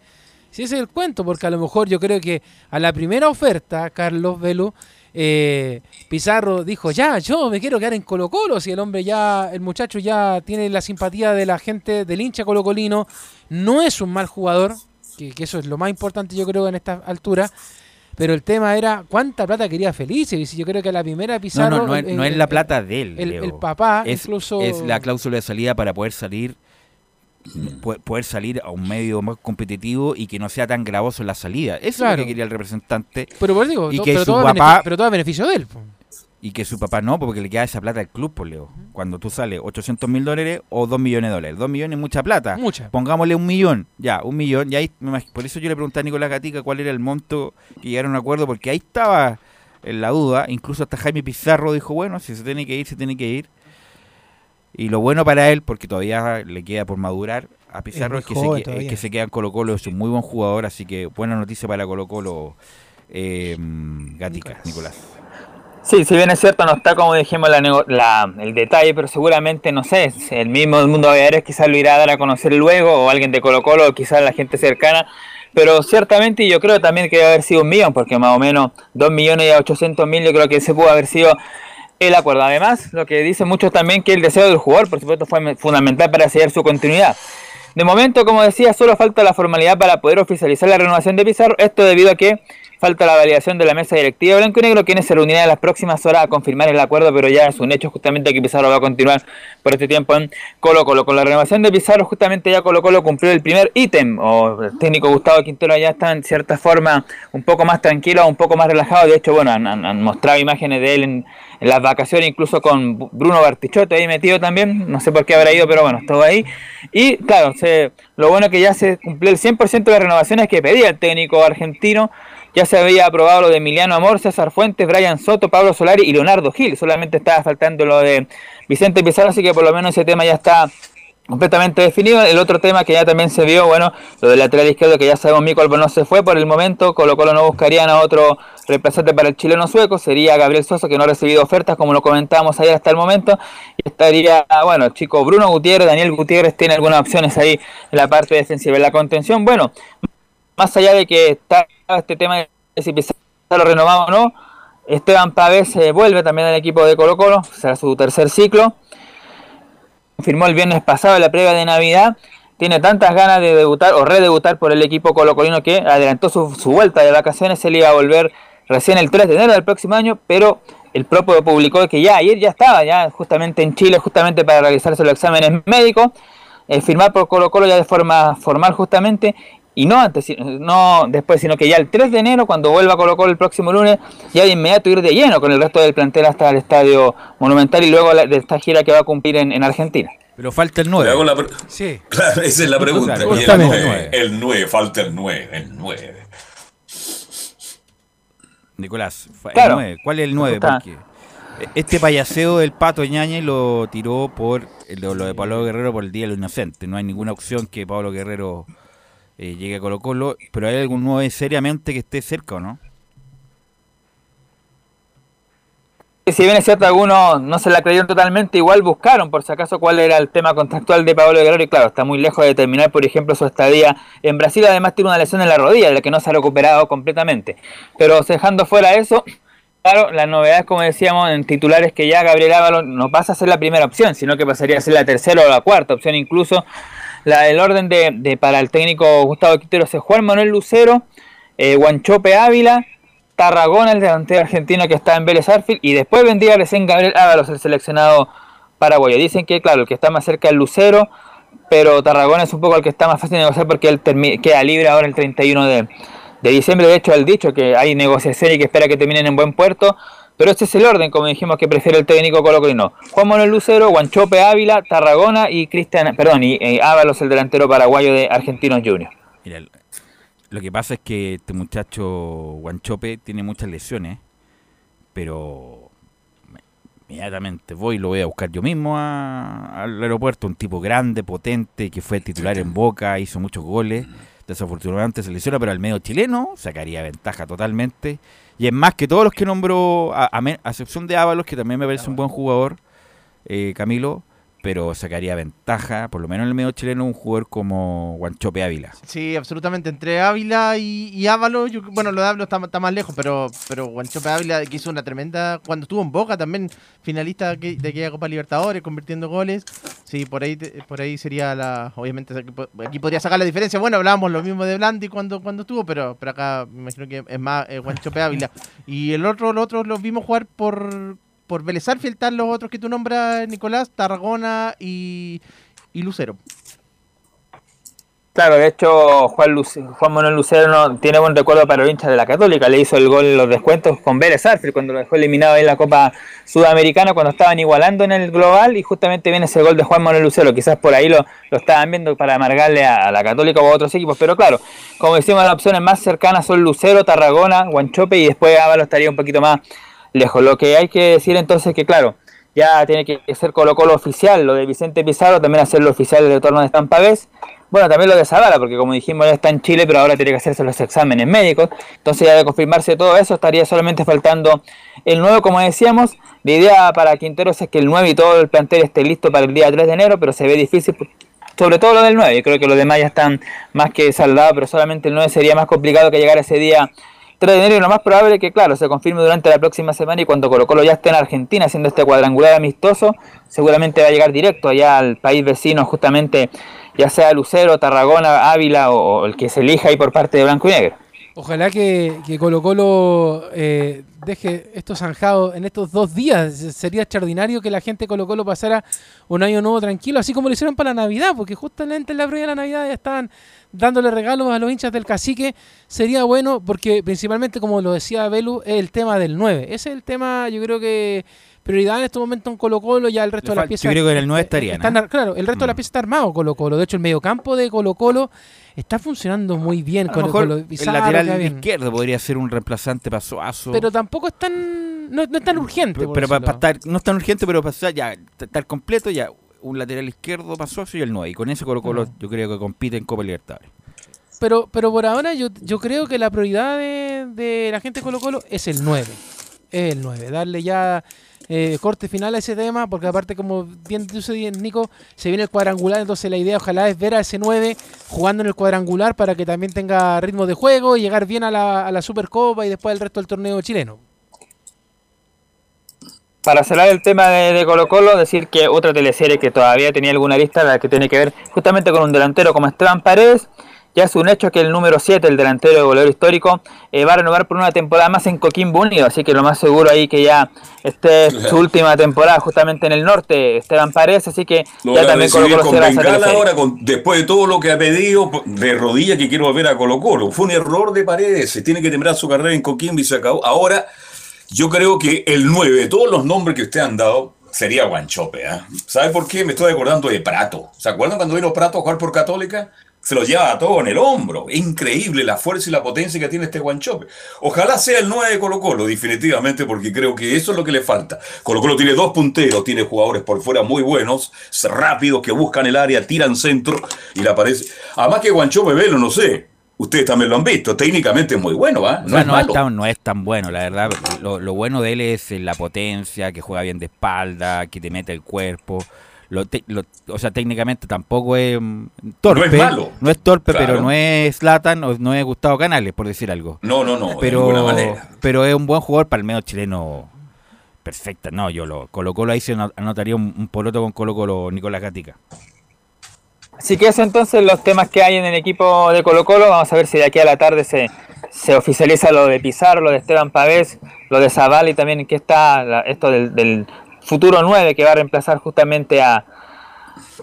si ese es el cuento, porque a lo mejor yo creo que a la primera oferta, Carlos Velo, eh, Pizarro dijo, ya, yo me quiero quedar en Colo Colo, si el hombre ya, el muchacho ya tiene la simpatía de la gente, del hincha colocolino, no es un mal jugador, que, que eso es lo más importante yo creo en esta altura, pero el tema era cuánta plata quería Felice. Y yo creo que la primera Pizarro. No, no, no, es, la plata de él. El, papá, es, incluso. Es la cláusula de salida para poder salir poder salir a un medio más competitivo y que no sea tan gravoso la salida. Eso es lo que quería el representante. Pero, pues digo, y que su papá, pero todo a beneficio de él y que su papá no, porque le queda esa plata al club, por pues, Leo. Cuando tú sales 800 mil dólares o 2 millones de dólares. 2 millones es mucha plata. Mucha. Pongámosle un millón, ya, un millón. Y ahí, por eso yo le pregunté a Nicolás Gatica cuál era el monto que llegaron a un acuerdo, porque ahí estaba en la duda. Incluso hasta Jaime Pizarro dijo, bueno, si se tiene que ir, se tiene que ir. Y lo bueno para él, porque todavía le queda por madurar a Pizarro, es, que, se, que se queda en Colo Colo, es un muy buen jugador, así que buena noticia para Colo Colo, eh, Gatica, Nicolás. Sí, si bien es cierto, no está como dijimos la, el detalle, pero seguramente, no sé, el mismo mundo de quizás lo irá a dar a conocer luego, o alguien de Colo Colo, o quizás la gente cercana, pero ciertamente yo creo también que debe haber sido un millón, porque más o menos 2 millones y 800 mil yo creo que ese pudo haber sido el acuerdo. Además, lo que dice mucho también que el deseo del jugador, por supuesto, fue fundamental para seguir su continuidad. De momento, como decía, solo falta la formalidad para poder oficializar la renovación de Pizarro, esto debido a que falta la validación de la mesa directiva Blanco y Negro, quienes se reunirán en las próximas horas a confirmar el acuerdo, pero ya es un hecho justamente que Pizarro va a continuar por este tiempo en Colo Colo. Con la renovación de Pizarro, justamente ya Colo Colo cumplió el primer ítem, o el técnico Gustavo Quintero ya está en cierta forma un poco más tranquilo, un poco más relajado. De hecho, bueno, han, mostrado imágenes de él en, las vacaciones, incluso con Bruno Bartichotto ahí metido también. No sé por qué habrá ido, pero bueno, estuvo ahí. Y claro, se, lo bueno que ya se cumplió el 100% de renovaciones que pedía el técnico argentino. Ya se había aprobado lo de Emiliano Amor, César Fuentes, Brian Soto, Pablo Solari y Leonardo Gil. Solamente estaba faltando lo de Vicente Pizarro, así que por lo menos ese tema ya está completamente definido. El otro tema que ya también se vio, bueno, lo del lateral izquierdo, que ya sabemos Mico no se fue por el momento, Colo Colo no buscarían a otro reemplazante para el chileno sueco, sería Gabriel Soso, que no ha recibido ofertas, como lo comentábamos ayer hasta el momento, y estaría, bueno, chico Bruno Gutiérrez, Daniel Gutiérrez tiene algunas opciones ahí en la parte defensiva. En la contención, bueno, más allá de que está este tema de si lo renovamos o no, Esteban Pavés se vuelve también al equipo de Colo Colo, será su tercer ciclo. Firmó el viernes pasado la previa de Navidad. Tiene tantas ganas de debutar o redebutar por el equipo colocolino que adelantó su, vuelta de vacaciones. Él iba a volver recién el 3 de enero del próximo año, pero el propio publicó que ya ayer ya estaba, ya justamente en Chile, justamente para realizarse los exámenes médicos, eh, firmar por Colo Colo ya de forma formal justamente, y no antes, no después, sino que ya el 3 de enero, cuando vuelva a Colo Colo el próximo lunes, ya de inmediato ir de lleno con el resto del plantel hasta el Estadio Monumental y luego de esta gira que va a cumplir en, Argentina. Pero falta el 9. sí. Claro, esa es la pregunta. el, 9, el 9, falta el 9, el 9. Nicolás, el 9. ¿cuál es el 9? Porque este payaseo del Pato Ñañez lo tiró por lo, lo de Pablo Guerrero por el Día del Inocente. No hay ninguna opción que Pablo Guerrero eh, a Colo Colo, pero ¿hay algún 9 seriamente que esté cerca o no? Si bien es cierto, algunos no se la creyeron totalmente, igual buscaron por si acaso cuál era el tema contractual de Pablo Guerrero y claro, está muy lejos de terminar, por ejemplo, su estadía en Brasil, además tiene una lesión en la rodilla, de la que no se ha recuperado completamente. Pero dejando fuera eso, claro, la novedad, como decíamos en titulares, que ya Gabriel Ávalo no pasa a ser la primera opción, sino que pasaría a ser la tercera o la cuarta opción incluso, la, el orden de, para el técnico Gustavo Quintero es Juan Manuel Lucero, eh, Guanchope Ávila, Tarragona, el delantero argentino que está en Vélez Arfield, y después vendría recién Gabriel Ábalos, el seleccionado paraguayo. Dicen que, claro, el que está más cerca es Lucero, pero Tarragona es un poco el que está más fácil de negociar porque él queda libre ahora el 31 de, de diciembre. De hecho, él dicho que hay negociación y que espera que terminen en buen puerto. Pero este es el orden, como dijimos, que prefiere el técnico colocolino. Juan Manuel Lucero, Guanchope Ávila, Tarragona y Cristian, perdón, y, Ábalos, el delantero paraguayo de Argentinos Juniors. Mira, lo que pasa es que este muchacho Guanchope tiene muchas lesiones, pero inmediatamente voy y lo voy a buscar yo mismo al aeropuerto. Un tipo grande, potente, que fue titular en Boca, hizo muchos goles. Desafortunadamente se lesiona, pero al medio chileno sacaría ventaja totalmente. Y es más que todos los que nombró, a, excepción de Ábalos, que también me parece un buen jugador, eh, Camilo, pero sacaría ventaja, por lo menos en el medio chileno, un jugador como Guanchope Ávila. Sí, absolutamente. Entre Ávila y, Ávalo, bueno, lo de Ávalo está, más lejos, pero, pero Guanchope Ávila que hizo una tremenda. Cuando estuvo en Boca también, finalista de aquella Copa Libertadores, convirtiendo goles. Sí, por ahí por ahí sería la. Obviamente aquí podría sacar la diferencia. Bueno, hablábamos lo mismo de Blandi cuando, cuando estuvo, pero, pero acá me imagino que es más eh, Guanchope Ávila. Y el otro, los otros los vimos jugar por por Vélez están los otros que tú nombras, Nicolás, Tarragona y, Lucero. Claro, de hecho Juan, Juan Manuel Lucero no, tiene buen recuerdo para los hinchas de la Católica, le hizo el gol en los descuentos con Vélez Arfield cuando lo dejó eliminado en la Copa Sudamericana cuando estaban igualando en el global y justamente viene ese gol de Juan Manuel Lucero, quizás por ahí lo, estaban viendo para amargarle a, la Católica o a otros equipos, pero claro, como decimos las opciones más cercanas son Lucero, Tarragona, Guanchope y después Ávalo estaría un poquito más lejos. Lo que hay que decir entonces que, claro, ya tiene que ser Colo Colo oficial, lo de Vicente Pizarro, también hacerlo oficial el retorno de Estampavés. Bueno, también lo de Zavala, porque como dijimos ya está en Chile, pero ahora tiene que hacerse los exámenes médicos. Entonces ya de confirmarse todo eso, estaría solamente faltando el 9, como decíamos. La idea para Quinteros es que el 9 y todo el plantel esté listo para el día 3 de enero, pero se ve difícil, sobre todo lo del 9. Yo creo que los demás ya están más que saldados, pero solamente el 9 sería más complicado que llegar ese día 3 de enero y lo más probable es que, claro, se confirme durante la próxima semana y cuando Colo Colo ya esté en Argentina haciendo este cuadrangular amistoso, seguramente va a llegar directo allá al país vecino, justamente ya sea Lucero, Tarragona, Ávila o, el que se elija ahí por parte de Blanco y Negro. Ojalá que, Colo Colo eh, deje esto zanjado en estos dos días. Sería extraordinario que la gente de Colo Colo pasara un año nuevo tranquilo, así como lo hicieron para la Navidad, porque justamente en la previa de la Navidad ya estaban dándole regalos a los hinchas del cacique. Sería bueno porque principalmente, como lo decía Belu, es el tema del 9. Ese es el tema, yo creo que prioridad en este momento en Colo Colo, ya el resto de las piezas... Yo creo que en el 9 estaría, Claro, el resto de las mm. piezas está armado Colo Colo. De hecho, el mediocampo de Colo Colo está funcionando muy bien. con, el lateral izquierdo podría ser un reemplazante para Suazo. Pero tampoco es tan, no, es tan urgente. Pero, para, estar, no es tan urgente, pero para estar, ya, estar completo, ya un lateral izquierdo Suazo y el 9. Y con ese Colo Colo yo creo que compite en Copa Libertadores. Pero, pero por ahora yo, yo creo que la prioridad de, de la gente de Colo Colo es el 9. Es el 9. Darle ya eh, corte final a ese tema, porque aparte, como bien dice Nico, se viene el cuadrangular, entonces la idea ojalá es ver a ese 9 jugando en el cuadrangular para que también tenga ritmo de juego y llegar bien a la, a la Supercopa y después al resto del torneo chileno. Para cerrar el tema de, de, Colo Colo, decir que otra teleserie que todavía tenía alguna lista, la que tiene que ver justamente con un delantero como Esteban Paredes, ya es un hecho que el número 7, el delantero de goleador histórico, eh, va a renovar por una temporada más en Coquimbo Unido, así que lo más seguro ahí que ya esté su última temporada justamente en el norte, Esteban Paredes, así que ya también Colo Colo con ahora, después de todo lo que ha pedido de rodilla que quiero volver a Colo Colo. Fue un error de Paredes, se tiene que temblar su carrera en Coquimbo y se acabó. Ahora, yo creo que el 9, de todos los nombres que usted han dado, sería Guanchope. ¿eh? ¿Sabe por qué? Me estoy acordando de Prato. ¿Se acuerdan cuando vino Prato a jugar por Católica? se lo lleva todo en el hombro. Increíble la fuerza y la potencia que tiene este Guanchope. Ojalá sea el 9 de Colo Colo, definitivamente, porque creo que eso es lo que le falta. Colo Colo tiene dos punteros, tiene jugadores por fuera muy buenos, rápidos, que buscan el área, tiran centro y le aparece. Además que Guanchope Velo, no sé, Ustedes también lo han visto, técnicamente es muy bueno, ¿va? No, es, no, es tan bueno, la verdad. Lo, lo, bueno de él es la potencia, que juega bien de espalda, que te mete el cuerpo o sea, técnicamente tampoco es mm, torpe. No es malo. No es torpe, pero no es Latan o no es Gustavo Canales, por decir algo. No, no, no. Pero, pero es un buen jugador para el medio chileno. Perfecta. No, yo lo Colo Colo ahí se anotaría un, poloto con Colo Colo Nicolás Gatica. Así que eso entonces los temas que hay en el equipo de Colo Colo. Vamos a ver si de aquí a la tarde se, se oficializa lo de Pizarro, lo de Esteban Pavés, lo de Zaval y también que está esto del, futuro 9 que va a reemplazar justamente a,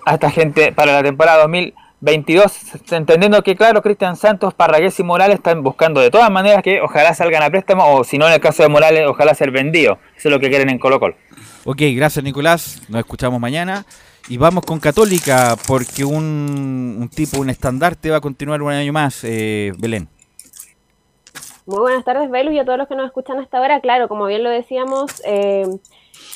a esta gente para la temporada 2022, entendiendo que claro, Cristian Santos, Parragués y Morales están buscando de todas maneras que ojalá salgan a préstamo o si no en el caso de Morales, ojalá ser vendido. Eso es lo que quieren en Colo Colo. Ok, gracias Nicolás, nos escuchamos mañana. Y vamos con Católica, porque un, un tipo, un estandarte va a continuar un año más, eh, Belén. Muy buenas tardes, Velus, y a todos los que nos escuchan hasta ahora. Claro, como bien lo decíamos, eh,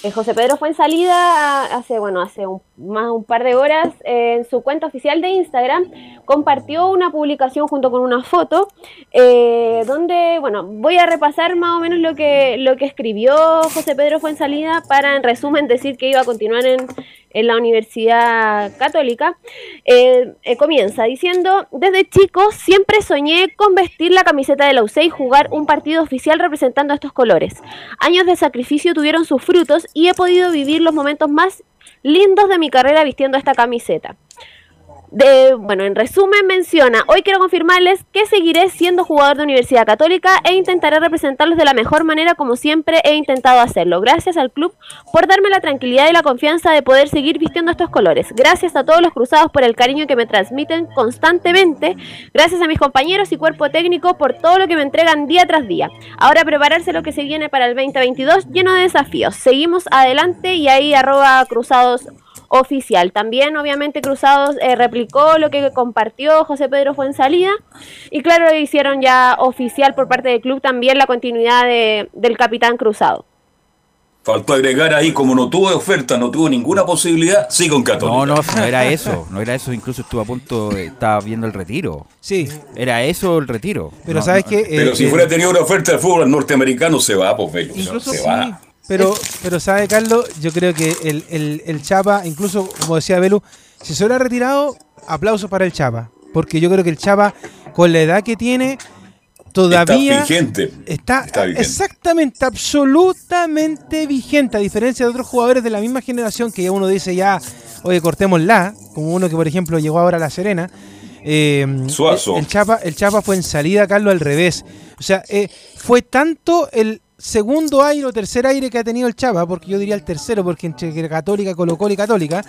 eh, José Pedro fue en salida hace, bueno, hace un, más un par de horas eh, en su cuenta oficial de Instagram. Compartió una publicación junto con una foto eh, donde, bueno, voy a repasar más o menos lo que, lo que escribió José Pedro fue en salida para, en resumen, decir que iba a continuar en, en la Universidad Católica, eh, eh, comienza diciendo, desde chico siempre soñé con vestir la camiseta de la UC y jugar un partido oficial representando estos colores. Años de sacrificio tuvieron sus frutos y he podido vivir los momentos más lindos de mi carrera vistiendo esta camiseta bueno, en resumen menciona, hoy quiero confirmarles que seguiré siendo jugador de Universidad Católica e intentaré representarlos de la mejor manera como siempre he intentado hacerlo. Gracias al club por darme la tranquilidad y la confianza de poder seguir vistiendo estos colores. Gracias a todos los cruzados por el cariño que me transmiten constantemente. Gracias a mis compañeros y cuerpo técnico por todo lo que me entregan día tras día. Ahora prepararse lo que se viene para el 2022 lleno de desafíos. Seguimos adelante y ahí arroba cruzados oficial. También, obviamente, Cruzados eh, replicó lo que compartió José Pedro Fuensalida y claro, hicieron ya oficial por parte del club también la continuidad de, del capitán Cruzado. Faltó agregar ahí, como no tuvo oferta, no tuvo ninguna posibilidad, sí con Católica. No, no, no era eso, no era eso, incluso estuvo a punto, estaba viendo el retiro. Sí. Era eso el retiro. Pero sabes que... pero si fuera tenido una oferta de fútbol norteamericano, se va, pues, Incluso se va. Pero, pero sabe, Carlos, yo creo que el, el, Chapa, incluso como decía Belu, si se hubiera retirado, aplausos para el Chapa. Porque yo creo que el Chapa, con la edad que tiene, todavía está vigente. Está, exactamente, absolutamente vigente, a diferencia de otros jugadores de la misma generación que ya uno dice ya, oye, cortémosla, como uno que por ejemplo llegó ahora a La Serena. Suazo. El, Chapa, el Chapa fue en salida, Carlos, al revés. O sea, fue tanto el segundo aire o tercer aire que ha tenido el Chapa, porque yo diría el tercero, porque entre Católica, Colo Colo y Católica,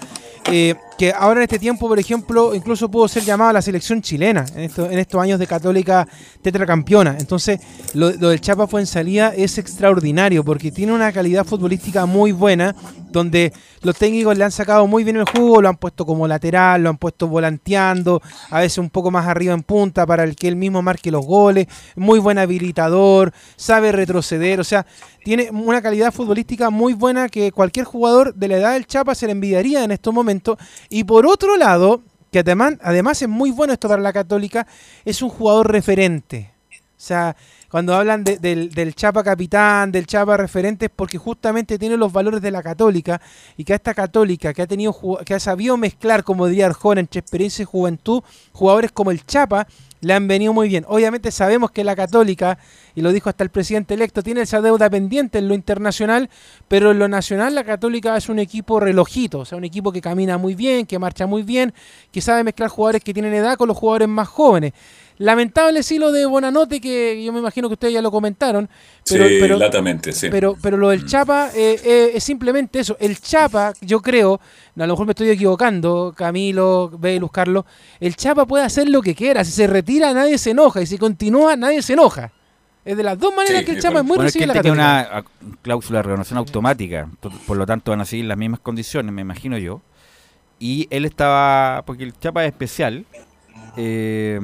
eh, que ahora en este tiempo, por ejemplo, incluso pudo ser llamado a la selección chilena, en, en estos años de Católica tetracampeona. Entonces, lo, del Chapa fue en salida es extraordinario, porque tiene una calidad futbolística muy buena, donde los técnicos le han sacado muy bien el jugo, lo han puesto como lateral, lo han puesto volanteando, a veces un poco más arriba en punta para el que él mismo marque los goles, muy buen habilitador, sabe retroceder, o sea, tiene una calidad futbolística muy buena que cualquier jugador de la edad del Chapa se le envidiaría en estos momentos. Y por otro lado, que además, además es muy bueno esto para la Católica, es un jugador referente. O sea, cuando hablan del, Chapa capitán, del Chapa referente, es porque justamente tiene los valores de la católica y que a esta católica que ha tenido que ha sabido mezclar, como diría Arjona, entre experiencia y juventud, jugadores como el Chapa le han venido muy bien. Obviamente sabemos que la católica, y lo dijo hasta el presidente electo, tiene esa deuda pendiente en lo internacional, pero en lo nacional la católica es un equipo relojito, o sea, un equipo que camina muy bien, que marcha muy bien, que sabe mezclar jugadores que tienen edad con los jugadores más jóvenes. Lamentable sí lo de Bonanote, que yo me imagino que ustedes ya lo comentaron. Pero, sí, pero, sí. Pero, pero lo del mm. Chapa eh, eh, es simplemente eso. El Chapa, yo creo, a lo mejor me estoy equivocando, Camilo, Belus, Carlos, el Chapa puede hacer lo que quiera. Si se retira, nadie se enoja. Y si continúa, nadie se enoja. Es de las dos maneras que el Chapa es muy bueno, es que la tiene una cláusula de renovación automática. Por lo tanto, van a seguir las mismas condiciones, me imagino yo. Y él estaba, porque el Chapa es especial, eh,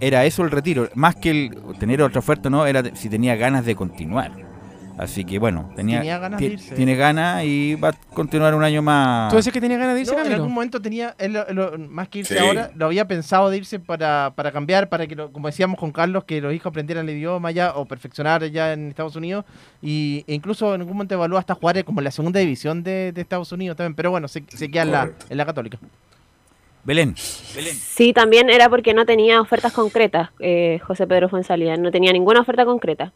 era eso el retiro. Más que el tener otra oferta, no, era si tenía ganas de continuar. Así que bueno, tenía, ganas de irse. Tiene ganas y va a continuar un año más. ¿Tú dices que tenía ganas de irse, En algún momento tenía, más que irse ahora, lo había pensado de irse para, para cambiar, para que, como decíamos con Carlos, que los hijos aprendieran el idioma ya o perfeccionar ya en Estados Unidos. Y, e incluso en algún momento evalúa hasta jugar como en la segunda división de, Estados Unidos también. Pero bueno, se, se queda en la, en la Católica. Belén. Sí, también era porque no tenía ofertas concretas, eh, José Pedro Fuenzalía, no tenía ninguna oferta concreta.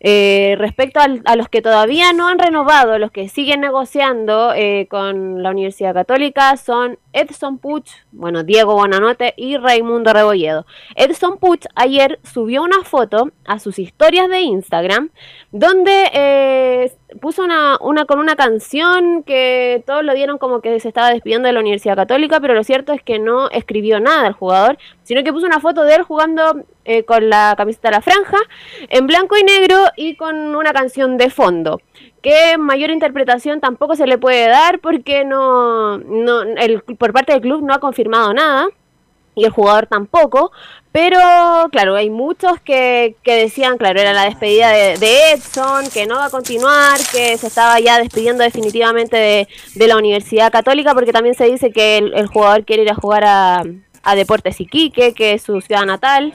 Eh, respecto a los que todavía no han renovado, los que siguen negociando eh, con la Universidad Católica son Edson Puch, bueno, Diego Bonanote y Raimundo Rebolledo. Edson Puch ayer subió una foto a sus historias de Instagram donde eh, puso una, una con una canción que todos lo dieron como que se estaba despidiendo de la Universidad Católica, pero lo cierto es que no escribió nada el jugador, sino que puso una foto de él jugando eh, con la camiseta de la franja en blanco y negro y con una canción de fondo que mayor interpretación tampoco se le puede dar porque no, no el, por parte del club no ha confirmado nada y el jugador tampoco, pero claro, hay muchos que, que decían, claro, era la despedida de, Edson, que no va a continuar, que se estaba ya despidiendo definitivamente de, de la Universidad Católica, porque también se dice que el, jugador quiere ir a jugar a, a Deportes Iquique, que es su ciudad natal.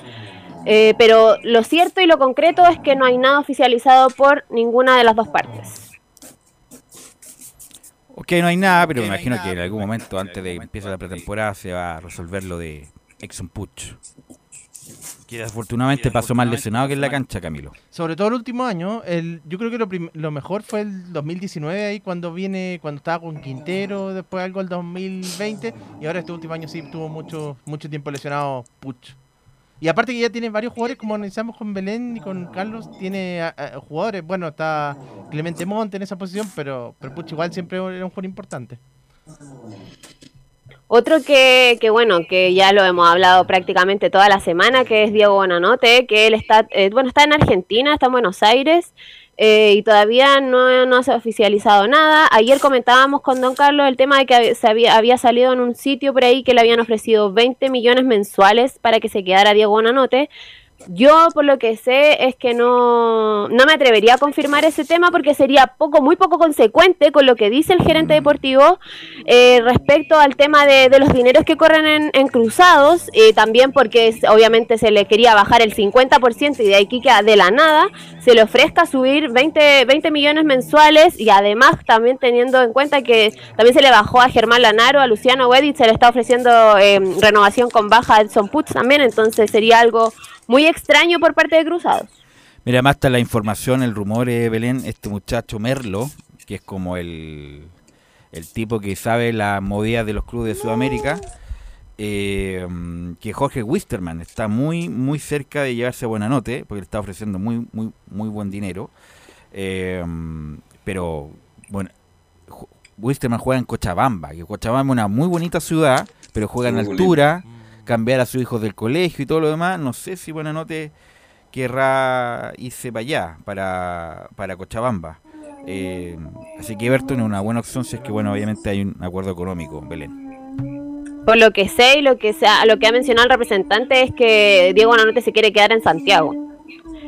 Eh, pero lo cierto y lo concreto es que no hay nada oficializado por ninguna de las dos partes. Ok, no hay nada, pero me imagino que en algún momento antes de que empiece la pretemporada se va a resolver lo de Exxon Puch. Que desafortunadamente pasó más lesionado que en la cancha, Camilo. Sobre todo el último año, el, yo creo que lo, lo, mejor fue el 2019, ahí cuando viene, cuando estaba con Quintero, después algo el 2020, y ahora este último año sí tuvo mucho, mucho tiempo lesionado Puch. Y aparte que ya tiene varios jugadores, como analizamos con Belén y con Carlos, tiene jugadores. Bueno, está Clemente Monte en esa posición, pero, pero igual siempre era un jugador importante. Otro que, que, bueno, que ya lo hemos hablado prácticamente toda la semana, que es Diego Bonanote, que él está, eh, bueno, está en Argentina, está en Buenos Aires, eh, y todavía no, no, se ha oficializado nada. Ayer comentábamos con don Carlos el tema de que se había, había, salido en un sitio por ahí que le habían ofrecido 20 millones mensuales para que se quedara Diego Bonanote. Yo, por lo que sé, es que no, no me atrevería a confirmar ese tema porque sería poco, muy poco consecuente con lo que dice el gerente deportivo eh, respecto al tema de, los dineros que corren en, cruzados, y también porque obviamente se le quería bajar el 50% y de aquí que de la nada se le ofrezca subir 20, 20 millones mensuales y además también teniendo en cuenta que también se le bajó a Germán Lanaro, a Luciano Wedit, se le está ofreciendo eh, renovación con baja a Edson Putz también, entonces sería algo muy extraño por parte de Cruzados. Mira, más está la información, el rumor, eh, Belén, este muchacho Merlo, que es como el, el tipo que sabe la movida de los clubes de Sudamérica, eh, que Jorge Wisterman está muy muy cerca de llevarse buena note, porque le está ofreciendo muy muy muy buen dinero. Eh, pero bueno, Wisterman juega en Cochabamba, que Cochabamba es una muy bonita ciudad, pero juega en altura, cambiar a sus hijos del colegio y todo lo demás. No sé si buena note querrá irse para allá, para, para Cochabamba. Eh, así que Everton es una buena opción si es que, bueno, obviamente hay un acuerdo económico, Belén. Por lo que sé y lo que, sea, lo que ha mencionado el representante es que Diego Buenanote se quiere quedar en Santiago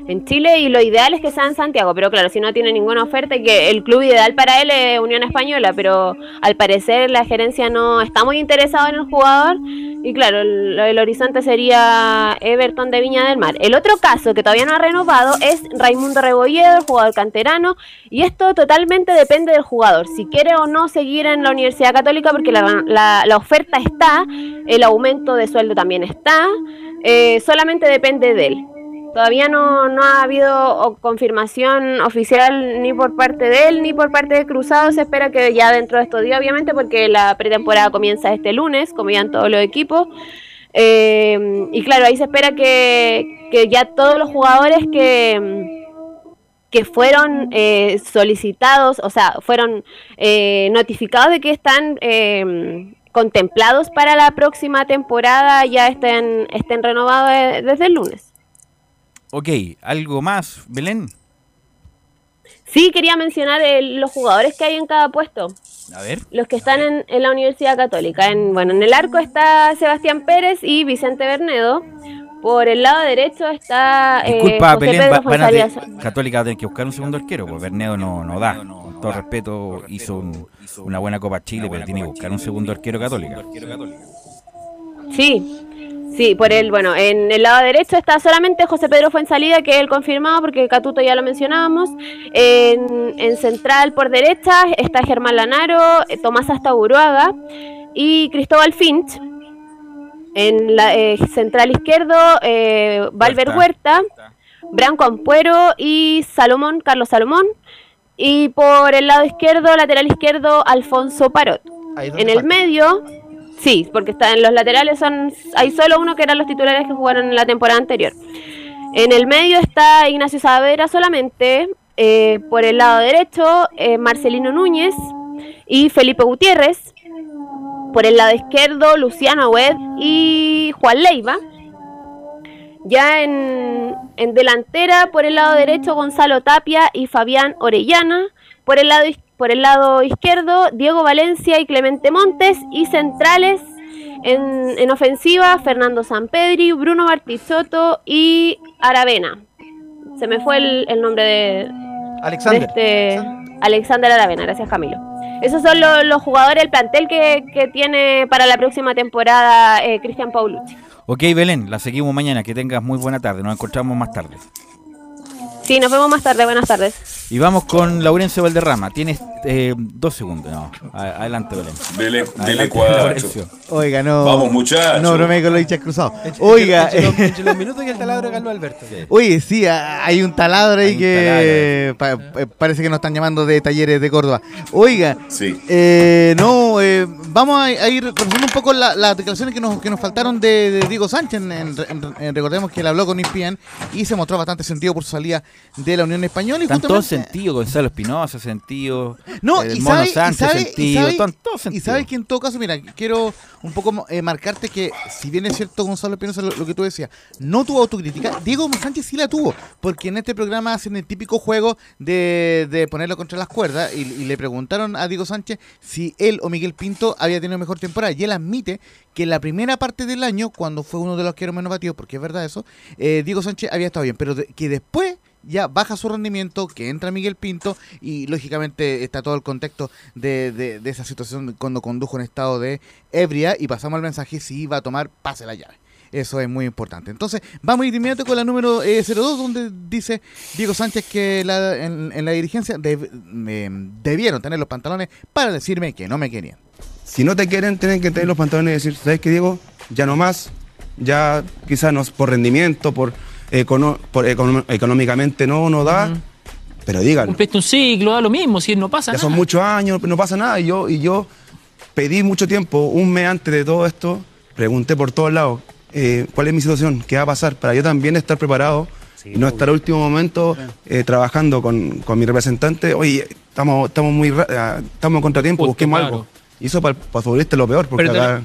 en Chile y lo ideal es que sea en Santiago, pero claro, si no tiene ninguna oferta, que el club ideal para él es Unión Española, pero al parecer la gerencia no está muy interesada en el jugador y claro, el, horizonte sería Everton de Viña del Mar. El otro caso que todavía no ha renovado es Raimundo Rebolledo, el jugador canterano, y esto totalmente depende del jugador, si quiere o no seguir en la Universidad Católica, porque la, oferta está, el aumento de sueldo también está, eh, solamente depende de él. Todavía no, no ha habido confirmación oficial ni por parte de él ni por parte de Cruzado. Se espera que ya dentro de estos días, obviamente, porque la pretemporada comienza este lunes, como ya en todos los equipos. Eh, y claro, ahí se espera que, que ya todos los jugadores que, que fueron eh, solicitados, o sea, fueron eh, notificados de que están contemplados para la próxima temporada, ya estén, estén renovados desde el lunes. Ok, ¿algo más, Belén? Sí, quería mencionar los jugadores que hay en cada puesto. A ver. Los que están en, la Universidad Católica. En, bueno, en el arco está Sebastián Pérez y Vicente Bernedo. Por el lado derecho está. Eh, Disculpa, Belén, Católica va a tener que buscar un segundo arquero, porque Bernedo no, no da. Con todo respeto, hizo una buena Copa Chile, pero tiene que buscar un segundo arquero Católica. Sí, Sí, por el, bueno, en el lado derecho está solamente José Pedro Fuensalida, que es el confirmado, porque Catuto ya lo mencionábamos. En, central por derecha está Germán Lanaro, eh, Tomás Astaburuaga y Cristóbal Finch. En la eh, central izquierdo, eh, Valver Huerta, Branco Ampuero y Salomón, Carlos Salomón. Y por el lado izquierdo, lateral izquierdo, Alfonso Parot. En el medio, Sí, porque está en los laterales son hay solo uno que eran los titulares que jugaron en la temporada anterior. En el medio está Ignacio Saavedra solamente, eh, por el lado derecho eh, Marcelino Núñez y Felipe Gutiérrez, por el lado izquierdo Luciano Wed y Juan Leiva. Ya en, en delantera, por el lado derecho Gonzalo Tapia y Fabián Orellana, por el lado izquierdo por el lado izquierdo, Diego Valencia y Clemente Montes. Y centrales en, ofensiva, Fernando Sampedri, Bruno Bartichotto y Aravena. Se me fue el, nombre de, Alexander. este Alexander Aravena, gracias Camilo. Esos son los, jugadores, el plantel que, tiene para la próxima temporada eh, Cristian Paulucci. Ok, Belén, la seguimos mañana. Que tengas muy buena tarde. Nos encontramos más tarde. Sí, nos vemos más tarde. Buenas tardes. Y vamos con Laurencio Valderrama. Tienes eh, dos segundos. No, adelante, Belén. Dele, dele cuatro. Oiga, no. Vamos, muchachos. No bromee con los hinchas cruzados. Oiga. Entre los, minutos y el taladro de Carlos Alberto. Oye, sí, hay un taladro ahí que eh, parece que nos están llamando de talleres de Córdoba. Oiga. Sí. Eh, no, eh, vamos a, ir conociendo un poco las declaraciones que nos, que nos faltaron de, Diego Sánchez. recordemos que él habló con Ispian y se mostró bastante sentido por su salida de la Unión Española. Y Están todos sentidos, Gonzalo Espinosa sentido, no, y sabe, sentido, y sabe, que en todo caso, mira, quiero un poco eh, marcarte que si bien es cierto Gonzalo Espinosa lo, que tú decías, no tuvo autocrítica, Diego Sánchez sí la tuvo, porque en este programa hacen el típico juego de, ponerlo contra las cuerdas y, le preguntaron a Diego Sánchez si él o Miguel Pinto había tenido mejor temporada y él admite que en la primera parte del año, cuando fue uno de los que menos batidos, porque es verdad eso, eh, Diego Sánchez había estado bien, pero que después ya baja su rendimiento, que entra Miguel Pinto y lógicamente está todo el contexto de, de, esa situación cuando condujo en estado de ebria y pasamos al mensaje si iba a tomar pase la llave. Eso es muy importante. Entonces, vamos a ir inmediato con la número 02, eh, donde dice Diego Sánchez que en, la dirigencia debieron tener los pantalones para decirme que no me querían. Si no te quieren, tienen que tener los pantalones y decir, ¿sabes qué, Diego? Ya no más, ya quizás no por rendimiento, por económicamente no nos da, pero díganlo. Cumpliste un ciclo, da lo mismo, si no pasa ya nada. son muchos años, no pasa nada. Y yo, y yo pedí mucho tiempo, un mes antes de todo esto, pregunté por todos lados eh, cuál es mi situación, qué va a pasar, para yo también estar preparado y no estar al último momento eh, trabajando con, con, mi representante. Oye, estamos, estamos muy uh, estamos en contratiempo, busquemos algo. Y eso para, para el futbolista es lo peor, porque acá,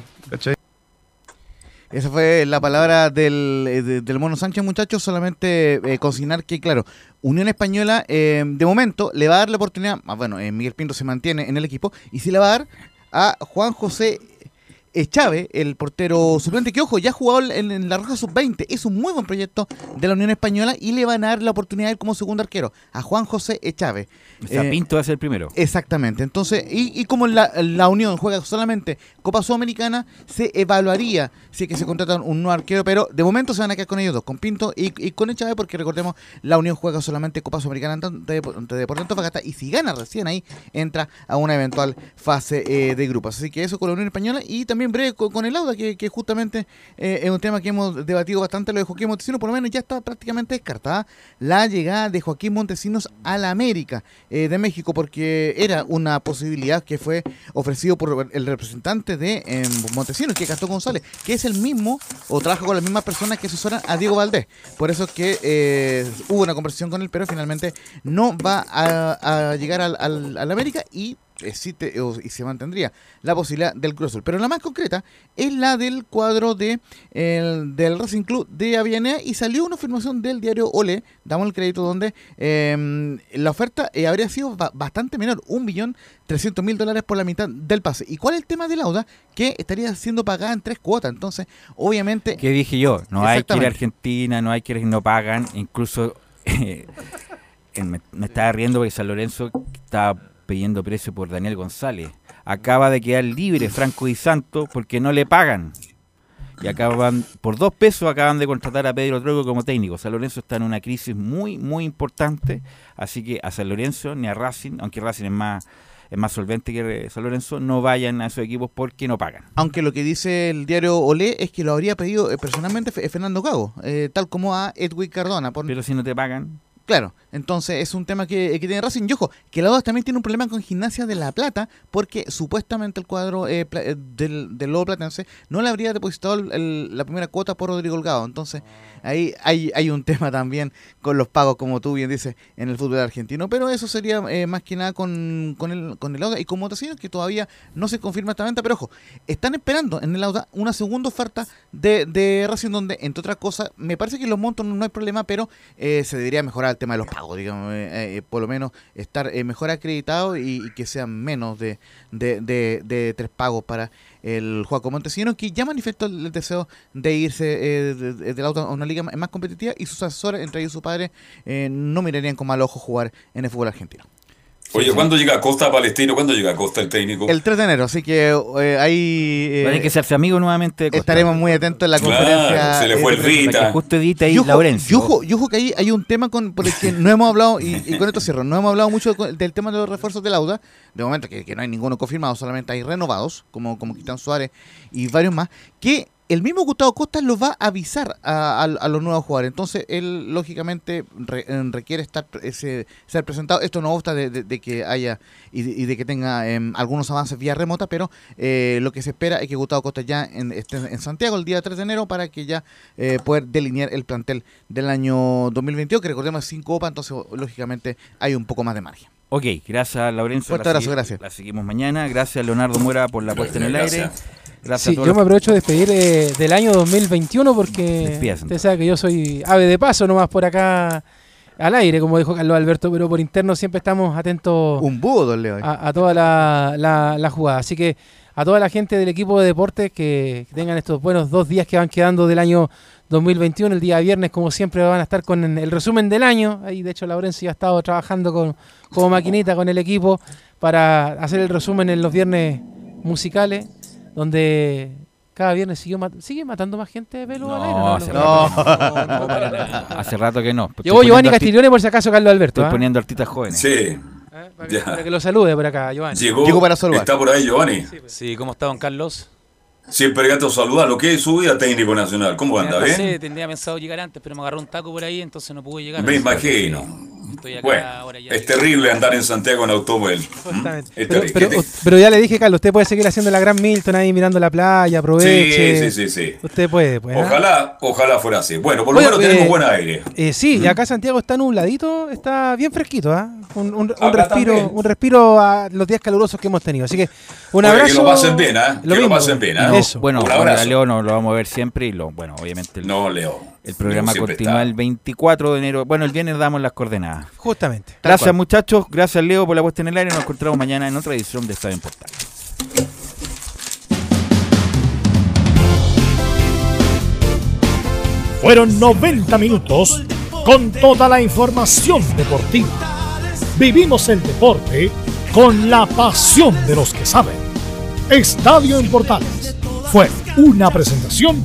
esa fue la palabra del, eh, del Mono Sánchez, muchachos. Solamente eh, consignar que, claro, Unión Española, eh, de momento, le va a dar la oportunidad. Ah, bueno, Miguel Pinto se mantiene en el equipo y si le va a dar a Juan José Chávez, el portero suplente, que ojo, ya ha jugado en, la Roja Sub-20, es un muy buen proyecto de la Unión Española y le van a dar la oportunidad como segundo arquero, a Juan José Chávez. O sea, eh, Pinto va a ser el primero. Exactamente, entonces, y, como la, la, Unión juega solamente Copa Sudamericana, se evaluaría si es que se contrata un nuevo arquero, pero de momento se van a quedar con ellos dos, con Pinto y, con Chávez, porque recordemos, la Unión juega solamente Copa Sudamericana de, de Deportes y si gana recién ahí, entra a una eventual fase eh, de grupos. Así que eso con la Unión Española y también breve con, el Auda, que, justamente eh, es un tema que hemos debatido bastante, lo de Joaquín Montesinos, por lo menos ya está prácticamente descartada la llegada de Joaquín Montesinos a la América eh, de México, porque era una posibilidad que fue ofrecido por el representante de em, Montesinos, que es Gastón González, que es el mismo o trabaja con las mismas personas que asesoran a Diego Valdés. Por eso es que eh, hubo una conversación con él, pero finalmente no va a, llegar al, al, al América y existe y se mantendría la posibilidad del Cruz Azul. Pero la más concreta es la del cuadro de, el, del Racing Club de Avianea y salió una afirmación del diario Ole, damos el crédito donde em, la oferta eh, habría sido bastante menor, un billón trescientos mil dólares por la mitad del pase. ¿Y cuál es el tema de Lauda? Que estaría siendo pagada en tres cuotas. Entonces, obviamente... ¿Qué dije yo? No hay que ir a Argentina, no hay que ir, no pagan, incluso... me, me, estaba riendo porque San Lorenzo está pidiendo precio por Daniel González. Acaba de quedar libre Franco y Santo porque no le pagan. Y acaban, por dos pesos acaban de contratar a Pedro Trogo como técnico. San Lorenzo está en una crisis muy, muy importante. Así que a San Lorenzo ni a Racing, aunque Racing es más, es más solvente que San Lorenzo, no vayan a esos equipos porque no pagan. Aunque lo que dice el diario Olé es que lo habría pedido eh, personalmente Fernando Cago, eh, tal como a Edwin Cardona. Pero si no te pagan. Claro, entonces es un tema que, que tiene Racing. Y ojo, que la también tiene un problema con Gimnasia de La Plata, porque supuestamente el cuadro eh, eh, del, del Lobo Platense no le habría depositado la primera cuota por Rodrigo Holgado. Entonces ahí hay, hay un tema también con los pagos, como tú bien dices, en el fútbol argentino. Pero eso sería eh, más que nada con, con el, con el Auda y con Motociclos, que todavía no se confirma esta venta. Pero ojo, están esperando en el Auda una segunda oferta de, de Racing, donde, entre otras cosas, me parece que los montos no hay problema, pero se debería mejorar tema de los pagos, digamos, eh, eh, por lo menos estar eh, mejor acreditado y, que sean menos de, de, tres pagos para el Juaco Montesino, que ya manifestó el, deseo de irse del auto a una liga más competitiva y sus asesores, entre ellos su padre, no mirarían con mal ojo jugar en el fútbol argentino. Oye, ¿cuándo llega Costa Palestino? ¿Cuándo llega Costa el técnico? El 3 de enero, así que eh, ahí... Eh, que hacerse amigo nuevamente. Estaremos muy atentos en la conferencia. Se le fue el Rita. Justo Edita y Laurencio. Yo ojo que ahí hay un tema con, por el que no hemos hablado, y, con esto cierro, no hemos hablado mucho del tema de los refuerzos del Auda. De momento que, que no hay ninguno confirmado, solamente hay renovados, como, como Quitán Suárez y varios más, que el mismo Gustavo Costa lo va a avisar a, los nuevos jugadores. Entonces, él lógicamente eh, requiere estar ese, ser presentado. Esto no obsta de, que haya y de, que tenga em, algunos avances vía remota, pero eh, lo que se espera es que Gustavo Costa ya esté en Santiago el día 3 de enero para que ya eh, pueda delinear el plantel del año 2022, que recordemos es 5 OPA, entonces lógicamente hay un poco más de margen. Ok, gracias Laurencio. Fuerte abrazo, gracias. La seguimos mañana. Gracias Leonardo Muera por la puesta en el aire yo me aprovecho de despedir eh, del año 2021 porque usted sabe que yo soy ave de paso nomás por acá al aire, como dijo Carlos Alberto, pero por interno siempre estamos atentos Un búho, a, toda la, la, jugada. Así que a toda la gente del equipo de deportes que, tengan estos buenos dos días que van quedando del año 2021. El día viernes, como siempre, van a estar con el resumen del año. Ahí, de hecho, Laurencio ya ha estado trabajando con, como maquinita con el equipo para hacer el resumen en los viernes musicales donde cada viernes sigue, sigue matando más gente de pelo no, al aire. No, hace, Rato no, hace rato que no. Llegó Giovanni Castiglione por si acaso Carlos Alberto. Estoy ¿eh? poniendo artistas jóvenes. Sí. ¿Eh? Para, que, lo salude por acá, Giovanni. Llegó, para saludar. Está por ahí, Giovanni. Sí, pues. ¿cómo está, don Carlos? Siempre gato saludar. Lo que es su vida técnico nacional. ¿Cómo anda? ¿Bien? Sí, tendría pensado llegar antes, pero me agarró un taco por ahí, entonces no pude llegar. Me imagino. Bueno, es terrible andar en Santiago en automóvil. Pero, ya le dije, Carlos, usted puede seguir haciendo la gran Milton ahí mirando la playa, aproveche. Sí, sí, sí. Usted puede, pues. Ojalá, ojalá fuera así. Bueno, por lo menos tenemos eh, buen aire. Eh, sí, y acá Santiago está nubladito, está bien fresquito, ¿ah? Un, un, respiro, un respiro a los días calurosos que hemos tenido. Así que un abrazo. Que lo pasen bien, ¿ah? Que lo pasen bien, ¿ah? Eso. Bueno, a Leo no lo vamos a ver siempre y lo, bueno, obviamente. no, Leo. El programa continúa el 24 de enero. Bueno, el viernes damos las coordenadas. Justamente. Gracias, muchachos. Gracias, Leo, por la puesta en el aire. Nos encontramos mañana en otra edición de Estadio en Portal. Fueron 90 minutos con toda la información deportiva. Vivimos el deporte con la pasión de los que saben. Estadio en Portales fue una presentación